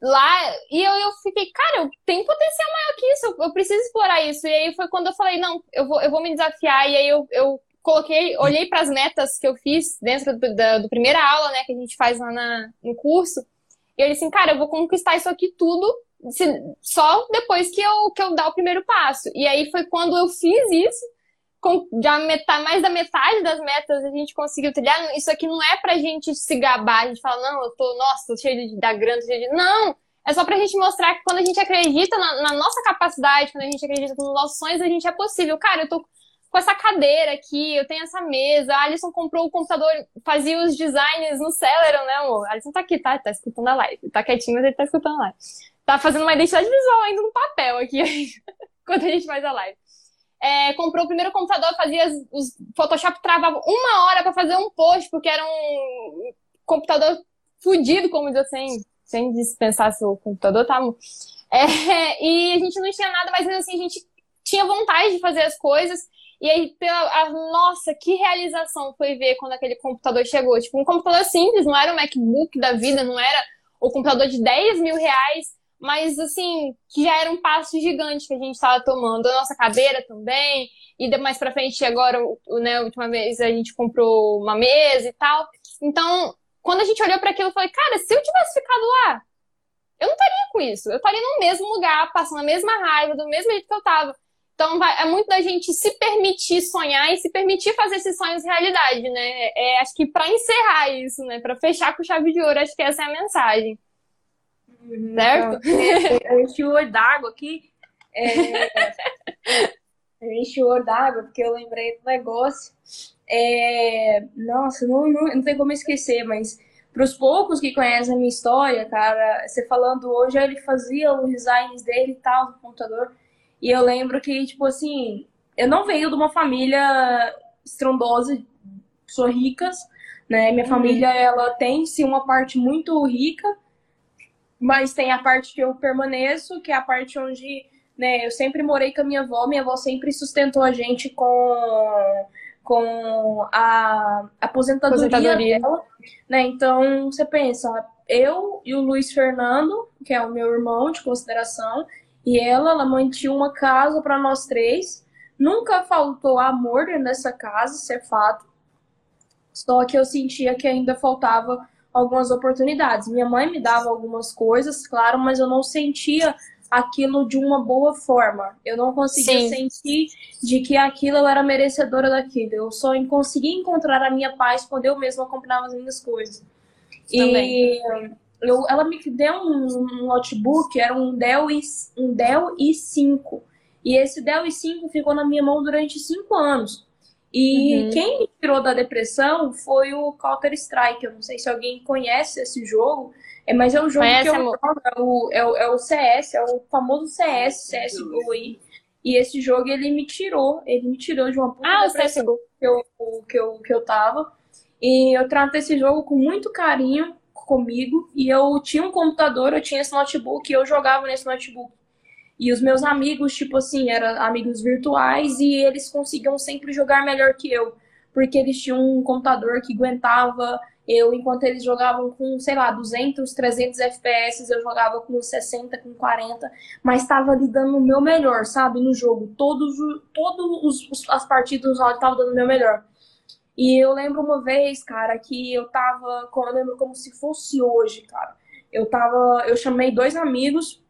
lá. E eu, eu fiquei, cara, eu tenho potencial maior que isso, eu, eu, preciso explorar isso. E aí foi quando eu falei, não, eu vou, eu vou me desafiar. E aí eu, eu coloquei, olhei para as metas que eu fiz dentro do, da do primeira aula, né, que a gente faz lá na, no curso. E eu disse assim, cara, eu vou conquistar isso aqui tudo se, só depois que eu, que eu dar o primeiro passo. E aí foi quando eu fiz isso já metade, mais da metade das metas a gente conseguiu trilhar. Isso aqui não é pra gente se gabar, a gente fala, não, eu tô, nossa, tô cheio de, da grana, cheio de. Não! É só pra gente mostrar que quando a gente acredita na, na, nossa capacidade, quando a gente acredita nos nossos sonhos, a gente é possível. Cara, eu tô com essa cadeira aqui, eu tenho essa mesa. A Alisson comprou o computador, fazia os designs no Celeron, né, amor? A Alisson tá aqui, tá? Tá escutando a live. Tá quietinho, mas ele tá escutando a live. Tá fazendo uma identidade visual ainda no papel aqui, (laughs) quando a gente faz a live é, comprou o primeiro computador, fazia os Photoshop travava uma hora para fazer um post, porque era um computador fudido, como diz assim, sem dispensar seu computador, tá? É, e a gente não tinha nada, mas assim, a gente tinha vontade de fazer as coisas. E aí, pela, a, nossa, que realização foi ver quando aquele computador chegou. Tipo, um computador simples, não era um MacBook da vida, não era o computador de 10 mil reais, mas assim, que já era um passo gigante que a gente estava tomando. A nossa cadeira também, e mais pra frente, agora, né, a última vez a gente comprou uma mesa e tal. Então, quando a gente olhou para aquilo, eu falei, cara, se eu tivesse ficado lá, eu não estaria com isso. Eu estaria no mesmo lugar, passando a mesma raiva, do mesmo jeito que eu tava. Então, vai, é muito da gente se permitir sonhar e se permitir fazer esses sonhos realidade, né? É, acho que para encerrar isso, né? Para fechar com chave de ouro, acho que essa é a mensagem. Uhum, certo? Então, eu enchi o olho d'água aqui. É, eu enchi o olho d'água porque eu lembrei do negócio. É, nossa, não, não, não tem como esquecer, mas para os poucos que conhecem a minha história, cara, você falando hoje, ele fazia os designs dele e tal no computador. E eu lembro que, tipo assim, eu não venho de uma família estrondosa, sou ricas, né? Minha uhum. família, ela tem sim uma parte muito rica, mas tem a parte que eu permaneço, que é a parte onde né, eu sempre morei com a minha avó, minha avó sempre sustentou a gente com, com a aposentadoria, aposentadoria. dela. Né? Então, você pensa, eu e o Luiz Fernando, que é o meu irmão de consideração, e ela, ela mantinha uma casa para nós três. Nunca faltou amor nessa casa, isso é fato. Só que eu sentia que ainda faltava algumas oportunidades. Minha mãe me dava algumas coisas, claro, mas eu não sentia aquilo de uma boa forma. Eu não conseguia Sim. sentir de que aquilo eu era merecedora daquilo. Eu só conseguia encontrar a minha paz quando eu mesma comprava as minhas coisas. Também. E eu, ela me deu um, um notebook, era um Dell, I, um Dell i5. E esse Dell i5 ficou na minha mão durante cinco anos. E uhum. quem me tirou da depressão foi o Counter Strike. Eu não sei se alguém conhece esse jogo, é, mas é um jogo conhece, que eu jogo, é o, é, o, é o CS, é o famoso CS, CSGO aí. E esse jogo ele me tirou, ele me tirou de uma puta ah, depressão que eu, que, eu, que eu tava. E eu trato esse jogo com muito carinho comigo. E eu tinha um computador, eu tinha esse notebook e eu jogava nesse notebook. E os meus amigos, tipo assim, eram amigos virtuais e eles conseguiam sempre jogar melhor que eu. Porque eles tinham um computador que aguentava eu, enquanto eles jogavam com, sei lá, 200, 300 FPS, eu jogava com 60, com 40, mas estava ali dando o meu melhor, sabe, no jogo. Todos, todos os, as partidas lá estavam dando o meu melhor. E eu lembro uma vez, cara, que eu tava, eu lembro como se fosse hoje, cara. Eu tava, eu chamei dois amigos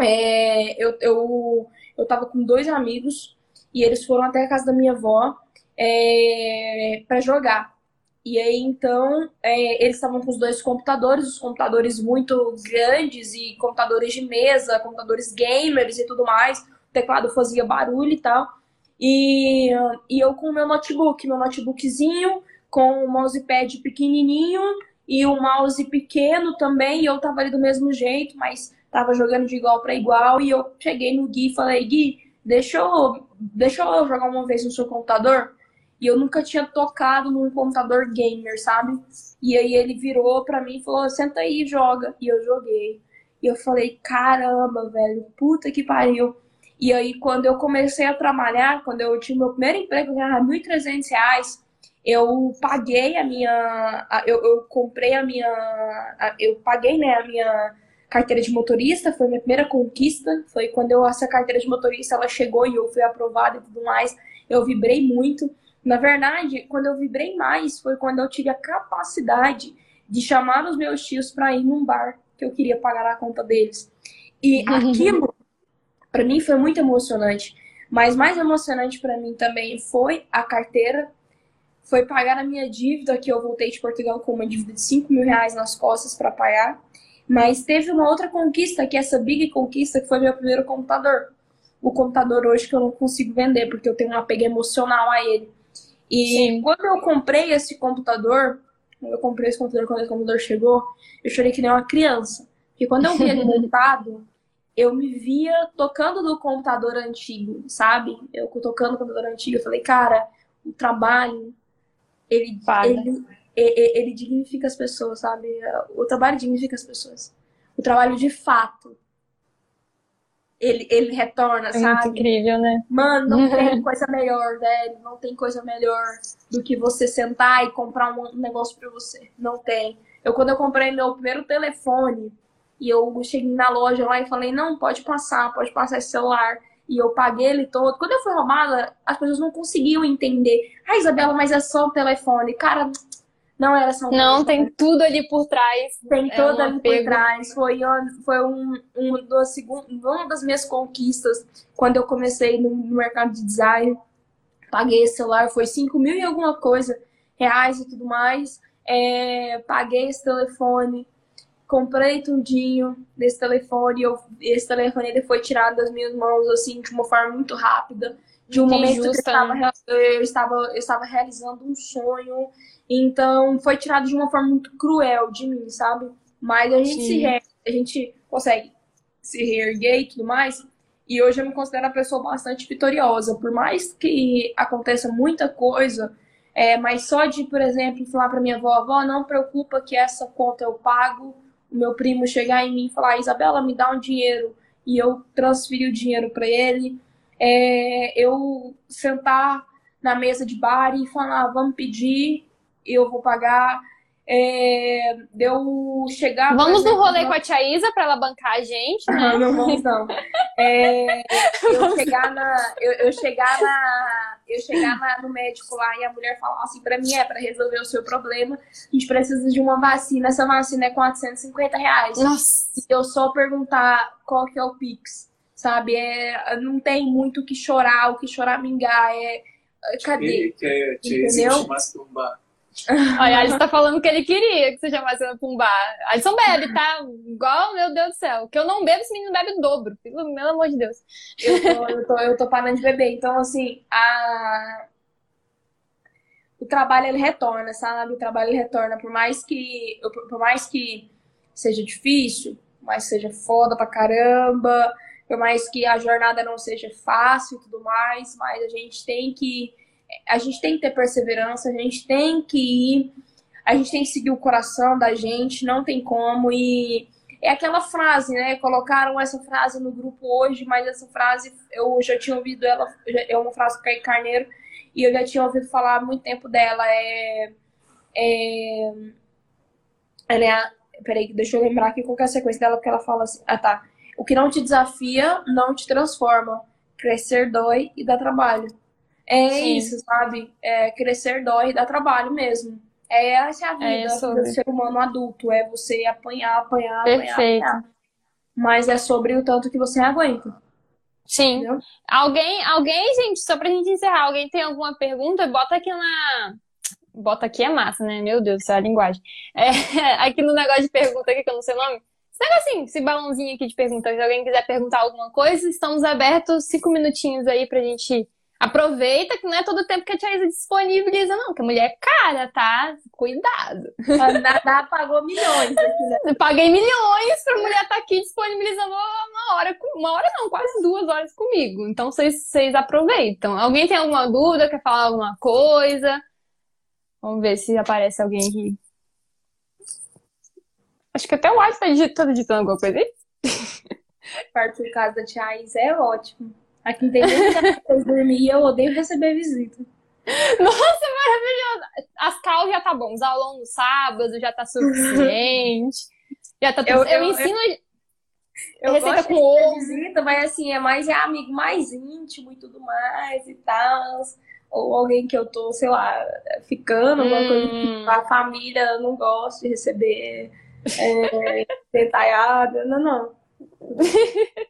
é, eu, eu, eu tava com dois amigos e eles foram até a casa da minha avó é, para jogar. E aí, então, é, eles estavam com os dois computadores, os computadores muito grandes e computadores de mesa, computadores gamers e tudo mais. O teclado fazia barulho e tal. E, e eu com o meu notebook, meu notebookzinho, com o mousepad pequenininho e o mouse pequeno também. E eu tava ali do mesmo jeito, mas tava jogando de igual para igual, e eu cheguei no Gui e falei, Gui, deixa eu, deixa eu jogar uma vez no seu computador. E eu nunca tinha tocado num computador gamer, sabe? E aí ele virou pra mim e falou, senta aí e joga. E eu joguei. E eu falei, caramba, velho, puta que pariu. E aí, quando eu comecei a trabalhar, quando eu tinha meu primeiro emprego, eu ganhava R$ 1.300, eu paguei a minha. Eu, eu comprei a minha. Eu paguei, né, a minha carteira de motorista, foi minha primeira conquista, foi quando eu essa carteira de motorista ela chegou e eu fui aprovada e tudo mais, eu vibrei muito. Na verdade, quando eu vibrei mais foi quando eu tive a capacidade de chamar os meus tios para ir num bar que eu queria pagar a conta deles. E (laughs) aquilo para mim foi muito emocionante, mas mais emocionante para mim também foi a carteira foi pagar a minha dívida, que eu voltei de Portugal com uma dívida de 5 mil reais nas costas para pagar. Mas teve uma outra conquista, que é essa big conquista, que foi meu primeiro computador. O computador hoje que eu não consigo vender, porque eu tenho um apego emocional a ele. E Sim. quando eu comprei esse computador, eu comprei esse computador quando esse computador chegou, eu chorei que nem uma criança. Porque quando eu vi ele (laughs) montado, eu me via tocando no computador antigo, sabe? Eu tocando no computador antigo, eu falei, cara, o trabalho, ele, ele, ele dignifica as pessoas, sabe? O trabalho dignifica as pessoas. O trabalho de fato. Ele, ele retorna, é sabe? Muito incrível, né? Mano, não (laughs) tem coisa melhor, velho. Não tem coisa melhor do que você sentar e comprar um negócio pra você. Não tem. Eu, quando eu comprei meu primeiro telefone, e eu cheguei na loja lá e falei, não, pode passar, pode passar esse celular. E eu paguei ele todo. Quando eu fui roubada, as pessoas não conseguiam entender. Ah, Isabela, mas é só o telefone. Cara, não era São Paulo. Não, tem tudo ali por trás. Tem é tudo um ali apego. por trás. Foi, foi um, um dos, uma das minhas conquistas quando eu comecei no, no mercado de design. Paguei esse celular, foi 5 mil e alguma coisa reais e tudo mais. É, paguei esse telefone, comprei tudinho desse telefone. Eu, esse telefone ele foi tirado das minhas mãos assim de uma forma muito rápida. De um momento que eu estava, né? eu, estava, eu estava realizando um sonho então, foi tirado de uma forma muito cruel de mim, sabe? Mas a gente Sim. se re... a gente consegue se reerguer e tudo mais. E hoje eu me considero uma pessoa bastante vitoriosa. Por mais que aconteça muita coisa, é, mas só de, por exemplo, falar para minha avó, avó, não preocupa que essa conta eu pago. O meu primo chegar em mim e falar, Isabela, me dá um dinheiro. E eu transferir o dinheiro para ele. É, eu sentar na mesa de bar e falar, vamos pedir eu vou pagar. É, deu chegar. Vamos exemplo, no rolê com a Tia Isa pra ela bancar a gente, né? Não, não vamos não. É, eu, chegar na, eu, eu, chegar na, eu chegar na, no médico lá e a mulher falar assim pra mim, é para resolver o seu problema, a gente precisa de uma vacina, essa vacina é 450 reais. Nossa! E eu só perguntar qual que é o Pix, sabe? É, não tem muito o que chorar, o que choramingar, é... Cadê? Que, que, que Entendeu? (laughs) Olha, Alisson tá falando que ele queria que você chamasse ela pra um bar. Alisson bebe, tá? Igual, meu Deus do céu. Que eu não bebo, esse menino bebe o dobro. Pelo, amor de Deus. Eu tô, eu, tô, eu tô parando de beber. Então, assim, a... o trabalho ele retorna, sabe? O trabalho ele retorna. Por mais que, por mais que seja difícil, que seja foda pra caramba, por mais que a jornada não seja fácil e tudo mais, mas a gente tem que a gente tem que ter perseverança, a gente tem que ir, a gente tem que seguir o coração da gente, não tem como. E é aquela frase, né? Colocaram essa frase no grupo hoje, mas essa frase eu já tinha ouvido ela, é uma frase do Caio Carneiro, e eu já tinha ouvido falar há muito tempo dela. É. é ela é a, peraí, deixa eu lembrar aqui qual é a sequência dela, porque ela fala assim. Ah, tá. O que não te desafia não te transforma. Crescer dói e dá trabalho. É Sim. isso, sabe? É, crescer dói, dá trabalho mesmo. É essa é a vida é do ser humano adulto. É você apanhar, apanhar, Perfeito. apanhar. Mas é sobre o tanto que você aguenta. Sim. Entendeu? Alguém, alguém, gente, só pra gente encerrar, alguém tem alguma pergunta? Bota aqui na. Bota aqui é massa, né? Meu Deus, essa é a linguagem. É, (laughs) aqui no negócio de pergunta aqui, que eu não sei o nome. Esse negocinho, esse balãozinho aqui de pergunta. Se alguém quiser perguntar alguma coisa, estamos abertos cinco minutinhos aí pra gente Aproveita que não é todo tempo que a Tia Isa disponibiliza, não, que a mulher é cara, tá? Cuidado. A Dada pagou milhões aqui, né? (laughs) Paguei milhões pra mulher estar tá aqui disponibilizando uma hora, uma hora não, quase duas horas comigo. Então vocês, aproveitam. Alguém tem alguma dúvida, quer falar alguma coisa? Vamos ver se aparece alguém aqui. Acho que até o Alisson tá digitando, digitando alguma coisa aí. Parte de casa da Tia Isa é ótimo. Aqui tem muita dormir e eu odeio receber visita. Nossa, maravilhoso! As cal já tá bom, os aulão no sábado já tá suficiente. já tá tudo... eu, eu, eu ensino. Eu, eu receita com ovo. visita, mas assim, é mais é amigo mais íntimo e tudo mais e tal. Ou alguém que eu tô, sei lá, ficando, alguma hum. coisa que hum. a família não gosta de receber é, (laughs) detalhada. Não, não. (laughs)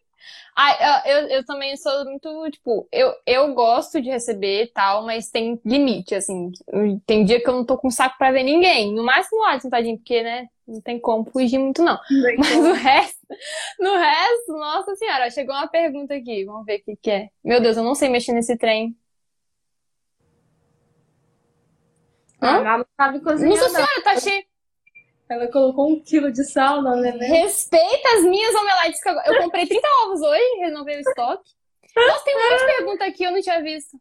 Ah, eu, eu também sou muito, tipo, eu, eu gosto de receber e tal, mas tem limite, assim. Tem dia que eu não tô com saco pra ver ninguém. No máximo o Alisson, tadinho, porque, né, não tem como fugir muito, não. não mas como. o resto, no resto, nossa senhora, chegou uma pergunta aqui, vamos ver o que, que é. Meu Deus, eu não sei mexer nesse trem. Hã? Ah, não sabe cozinhar. Nossa senhora, tá cheio. Ela colocou um quilo de sal na né? Respeita as minhas omeletes que eu, eu comprei 30 (laughs) ovos hoje, renovei o estoque. Nossa, tem um monte de pergunta aqui, eu não tinha visto.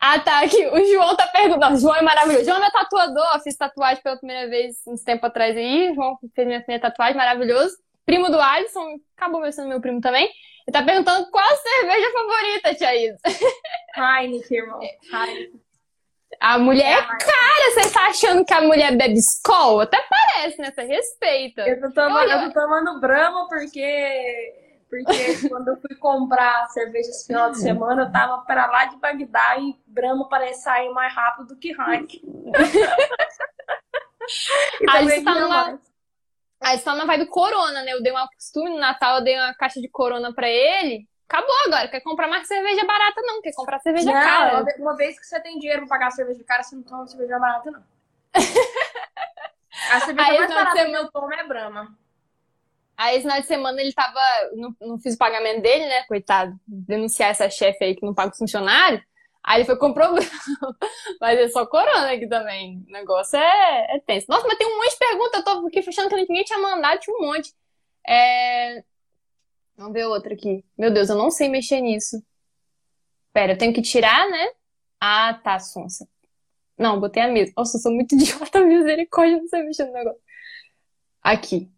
Ah, tá, aqui. O João tá perguntando. O João é maravilhoso. O João é meu tatuador. Fiz tatuagem pela primeira vez uns tempo atrás aí. O João fez minha primeira tatuagem, maravilhoso. Primo do Alisson, acabou sendo meu primo também. Ele tá perguntando qual a cerveja favorita, Tia Isa. Heineken, irmão. Heineken. A mulher é cara, você tá achando que a mulher bebe Skol? Até parece, né? Você respeita. Eu tô tomando, eu... eu tô tomando Brahma porque porque (laughs) quando eu fui comprar cerveja esse final de semana, eu tava pra lá de Bagdá e Brahma parece sair mais rápido do que Heineken. Aí você tá numa... Aí você tá na vibe Corona, né? Eu dei uma costume no Natal, eu dei uma caixa de Corona pra ele. Acabou agora. Quer comprar mais cerveja barata, não. Quer comprar cerveja não, cara. Uma vez que você tem dinheiro pra pagar cerveja cara, você não toma cerveja barata, não. (laughs) A cerveja Aí, mais barata semana... que eu tomo é Brahma. Aí, esse final de semana, ele tava. Não, não fiz o pagamento dele, né? Coitado. Denunciar essa chefe aí que não paga os funcionários. Aí ele foi comprou (laughs) Mas é só corona aqui também. O negócio é, é tenso. Nossa, mas tem um monte de perguntas. Eu tô aqui fechando que ninguém tinha mandado, tinha um monte. É... Vamos ver outra aqui. Meu Deus, eu não sei mexer nisso. Pera, eu tenho que tirar, né? Ah, tá, sonsa. Não, botei a mesma. Nossa, eu sou muito (laughs) idiota, misericórdia, não sei mexer no negócio. Aqui.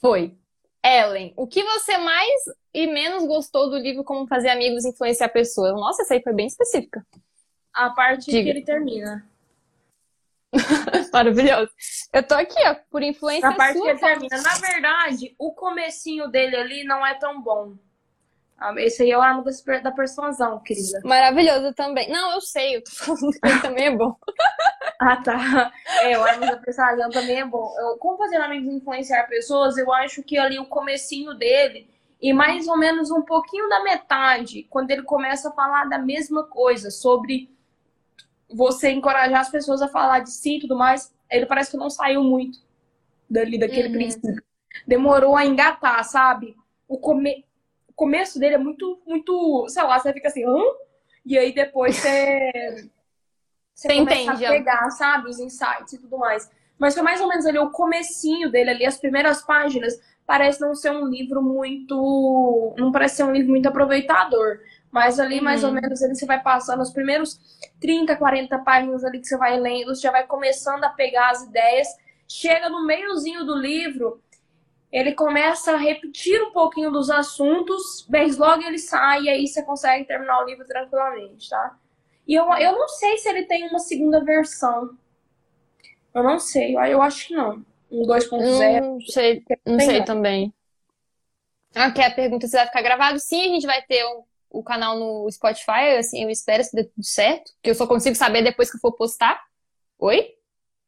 Foi. Ellen, o que você mais e menos gostou do livro Como Fazer Amigos e Influenciar Pessoas? Nossa, essa aí foi bem específica. A parte Diga. que ele termina. (laughs) Maravilhoso. Eu tô aqui, ó, por influência Na parte sua, que termina. Na verdade, o comecinho dele ali não é tão bom. Ah, esse aí é o arma da persuasão, querida. Maravilhoso também. Não, eu sei, eu tô falando que ele também é bom. (laughs) ah, tá. É, o arma da persuasão também é bom. Eu, como fazer amigos influenciar pessoas, eu acho que ali o comecinho dele e mais ou menos um pouquinho da metade, quando ele começa a falar da mesma coisa, sobre você encorajar as pessoas a falar de si e tudo mais, ele parece que não saiu muito dali, daquele uhum. princípio. Demorou a engatar, sabe? O come o começo dele é muito, muito, sei lá, você fica assim, hã? E aí depois você. Você, (laughs) você começa entende, a pegar, sabe, os insights e tudo mais. Mas foi mais ou menos ali o comecinho dele, ali, as primeiras páginas, parece não ser um livro muito. Não parece ser um livro muito aproveitador. Mas ali, mais ou uhum. menos, ele você vai passando os primeiros 30, 40 páginas ali que você vai lendo, você já vai começando a pegar as ideias. Chega no meiozinho do livro, ele começa a repetir um pouquinho dos assuntos, mas logo ele sai e aí você consegue terminar o livro tranquilamente, tá? E eu, eu não sei se ele tem uma segunda versão. Eu não sei, eu acho que não. Um 2.0. Não sei, não sei também. Aqui ah, a pergunta se vai ficar gravado. Sim, a gente vai ter o, o canal no Spotify, assim, eu espero se dê tudo certo, que eu só consigo saber depois que eu for postar. Oi?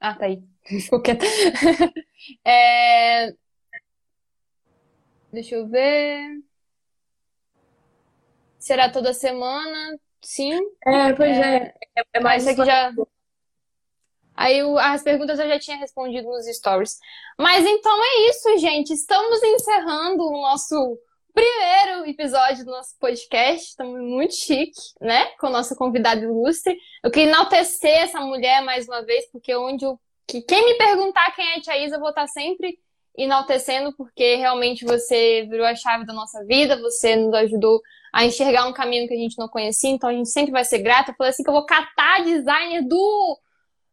Ah, tá aí. (laughs) Ficou quieta. (laughs) é... Deixa eu ver. Será toda semana? Sim. É, pois é. É, é mais aqui já. Aí as perguntas eu já tinha respondido nos stories. Mas então é isso, gente. Estamos encerrando o nosso primeiro episódio do nosso podcast. Estamos muito chique, né? Com nossa convidada ilustre. Eu queria enaltecer essa mulher mais uma vez, porque onde eu... que quem me perguntar quem é a Tia Isa, eu vou estar sempre enaltecendo, porque realmente você virou a chave da nossa vida, você nos ajudou a enxergar um caminho que a gente não conhecia, então a gente sempre vai ser grata. Eu falei assim que eu vou catar designer do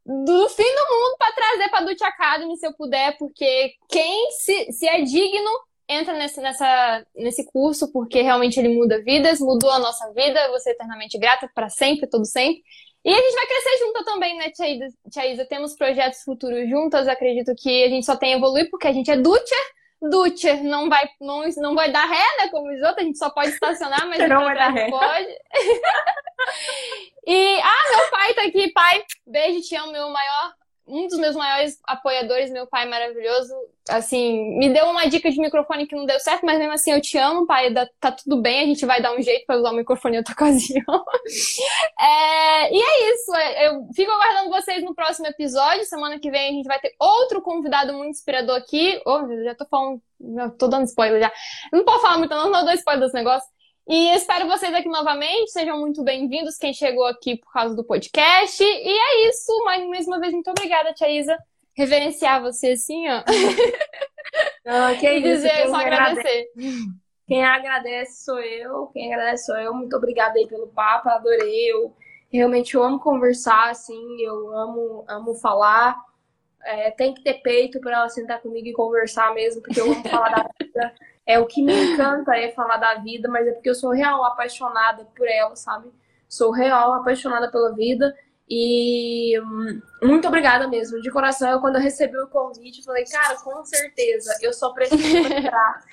do fim do mundo para trazer para Dutch Academy se eu puder, porque quem se, se é digno entra nesse, nessa, nesse curso, porque realmente ele muda vidas, mudou a nossa vida, você é eternamente grata para sempre, todo sempre. E a gente vai crescer junto também, né, Tia Isa? Tia Isa? Temos projetos futuros juntas. Acredito que a gente só tem a evoluir porque a gente é Dutcher. Dutcher não vai, não, não vai dar ré, né? Como os outros, a gente só pode estacionar, mas (laughs) não vai dar ré. pode. (laughs) e, ah, meu pai tá aqui, pai. Beijo, te amo, meu maior um dos meus maiores apoiadores, meu pai maravilhoso, assim, me deu uma dica de microfone que não deu certo, mas mesmo assim eu te amo, pai, tá tudo bem, a gente vai dar um jeito para usar o microfone em outra (laughs) ocasião. é, e é isso, é, eu fico aguardando vocês no próximo episódio, semana que vem a gente vai ter outro convidado muito inspirador aqui, oh, já tô falando, tô dando spoiler já, não posso falar muito não, não dou spoiler desse negócio, e espero vocês aqui novamente. Sejam muito bem-vindos quem chegou aqui por causa do podcast. E é isso. Mais, mais uma vez, muito obrigada, Tia Isa. Reverenciar você assim, ó. (laughs) Não, que (laughs) e dizer, só agradecer. Quem agradece sou eu. Quem agradece sou eu. Muito obrigada aí pelo papo. Adorei. Eu realmente eu amo conversar, assim. Eu amo, amo falar. É, tem que ter peito para ela sentar comigo e conversar mesmo, porque eu amo falar da (laughs) vida. É o que me encanta é falar da vida, mas é porque eu sou real apaixonada por ela, sabe? Sou real apaixonada pela vida e hum, muito obrigada mesmo, de coração. Eu, quando eu recebi o convite, falei, cara, com certeza, eu só preciso (laughs) lembrar.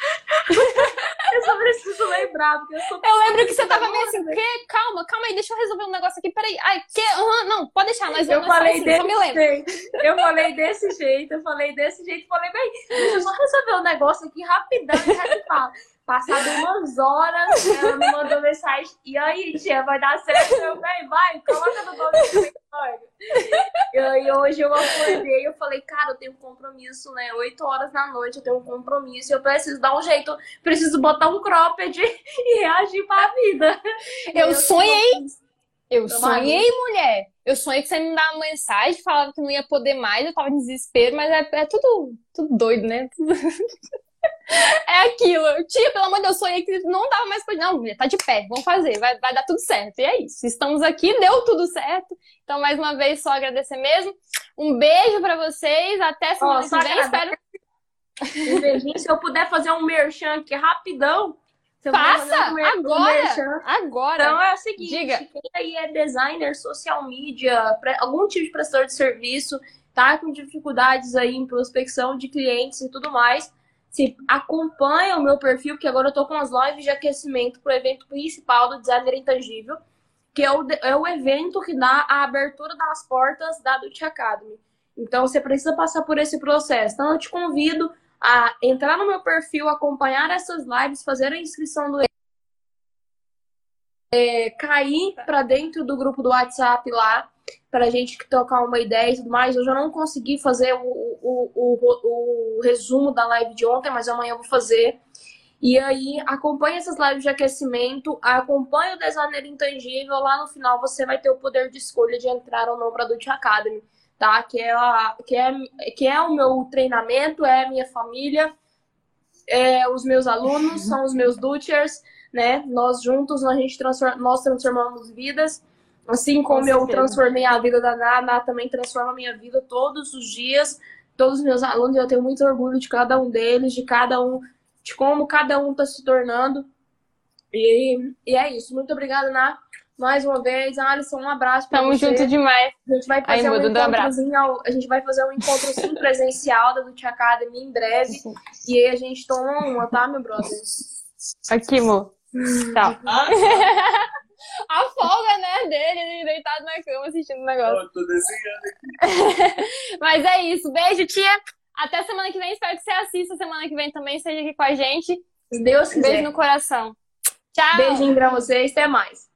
(laughs) eu só preciso lembrar, porque eu sou. Eu lembro que você tava meio assim, que? Calma, calma aí, deixa eu resolver um negócio aqui, peraí. Ai, que? Uhum, não, pode deixar, nós vamos. Eu falei assim, desse jeito. Eu falei desse jeito, eu falei desse jeito, falei, bem, deixa eu só resolver um negócio aqui rapidão e já te falo. Passado umas horas, ela me mandou mensagem. E aí, tia, vai dar certo? Eu falei, vai, coloca no nome do E aí, hoje eu acordei eu falei, cara, eu tenho um compromisso, né? Oito horas da noite, eu tenho um compromisso. Eu preciso dar um jeito, preciso botar um cropped e reagir pra vida. Eu, eu sonhei. Eu sonhei, mulher. Eu sonhei que você me dava uma mensagem, falava que não ia poder mais, eu tava em desespero, mas é, é tudo, tudo doido, né? (laughs) É aquilo. Tia, pelo amor de Deus, sonhei que não dava mais pra. Não, mulher, tá de pé, vamos fazer, vai, vai dar tudo certo. E é isso. Estamos aqui, deu tudo certo. Então, mais uma vez, só agradecer mesmo. Um beijo pra vocês. Até semana oh, que vem. Espero. Um beijinho. Se eu puder fazer um merchan aqui rapidão. Faça! Um agora! agora! Então é o seguinte: Diga. quem aí é designer, social media, algum tipo de prestador de serviço, tá com dificuldades aí em prospecção de clientes e tudo mais se acompanha o meu perfil, que agora eu tô com as lives de aquecimento pro evento principal do Designer Intangível, que é o, é o evento que dá a abertura das portas da Dutch Academy. Então você precisa passar por esse processo. Então eu te convido a entrar no meu perfil, acompanhar essas lives, fazer a inscrição do é, cair para dentro do grupo do WhatsApp lá, para a gente trocar uma ideia e tudo mais. Hoje eu não consegui fazer o, o, o, o resumo da live de ontem, mas amanhã eu vou fazer. E aí, acompanhe essas lives de aquecimento, acompanhe o designer intangível. Lá no final você vai ter o poder de escolha de entrar ou não para a Dutch Academy, tá? Que é, a, que, é, que é o meu treinamento, é a minha família, é os meus alunos, são os meus Dutchers né? Nós juntos, a gente nós transformamos vidas. Assim como eu transformei a vida da Nana, também transforma a minha vida todos os dias. Todos os meus alunos, eu tenho muito orgulho de cada um deles, de cada um, de como cada um está se tornando. E, e é isso. Muito obrigada, Ná. Mais uma vez, Alisson, um abraço para você. Tamo junto demais. A gente vai fazer Aí, um encontrozinho, a gente vai fazer um encontro sim, presencial da Dutch Academy em breve. E aí a gente toma uma, tá, meu brother? Aqui, amor. Tá. (laughs) a folga, né, dele, deitado na cama assistindo o negócio. Eu tô desenhando aqui. (laughs) Mas é isso. Beijo, tia. Até semana que vem. Espero que você assista semana que vem também. Esteja aqui com a gente. Se Deus quiser. Beijo no coração. Tchau. Beijinho pra vocês. Até mais.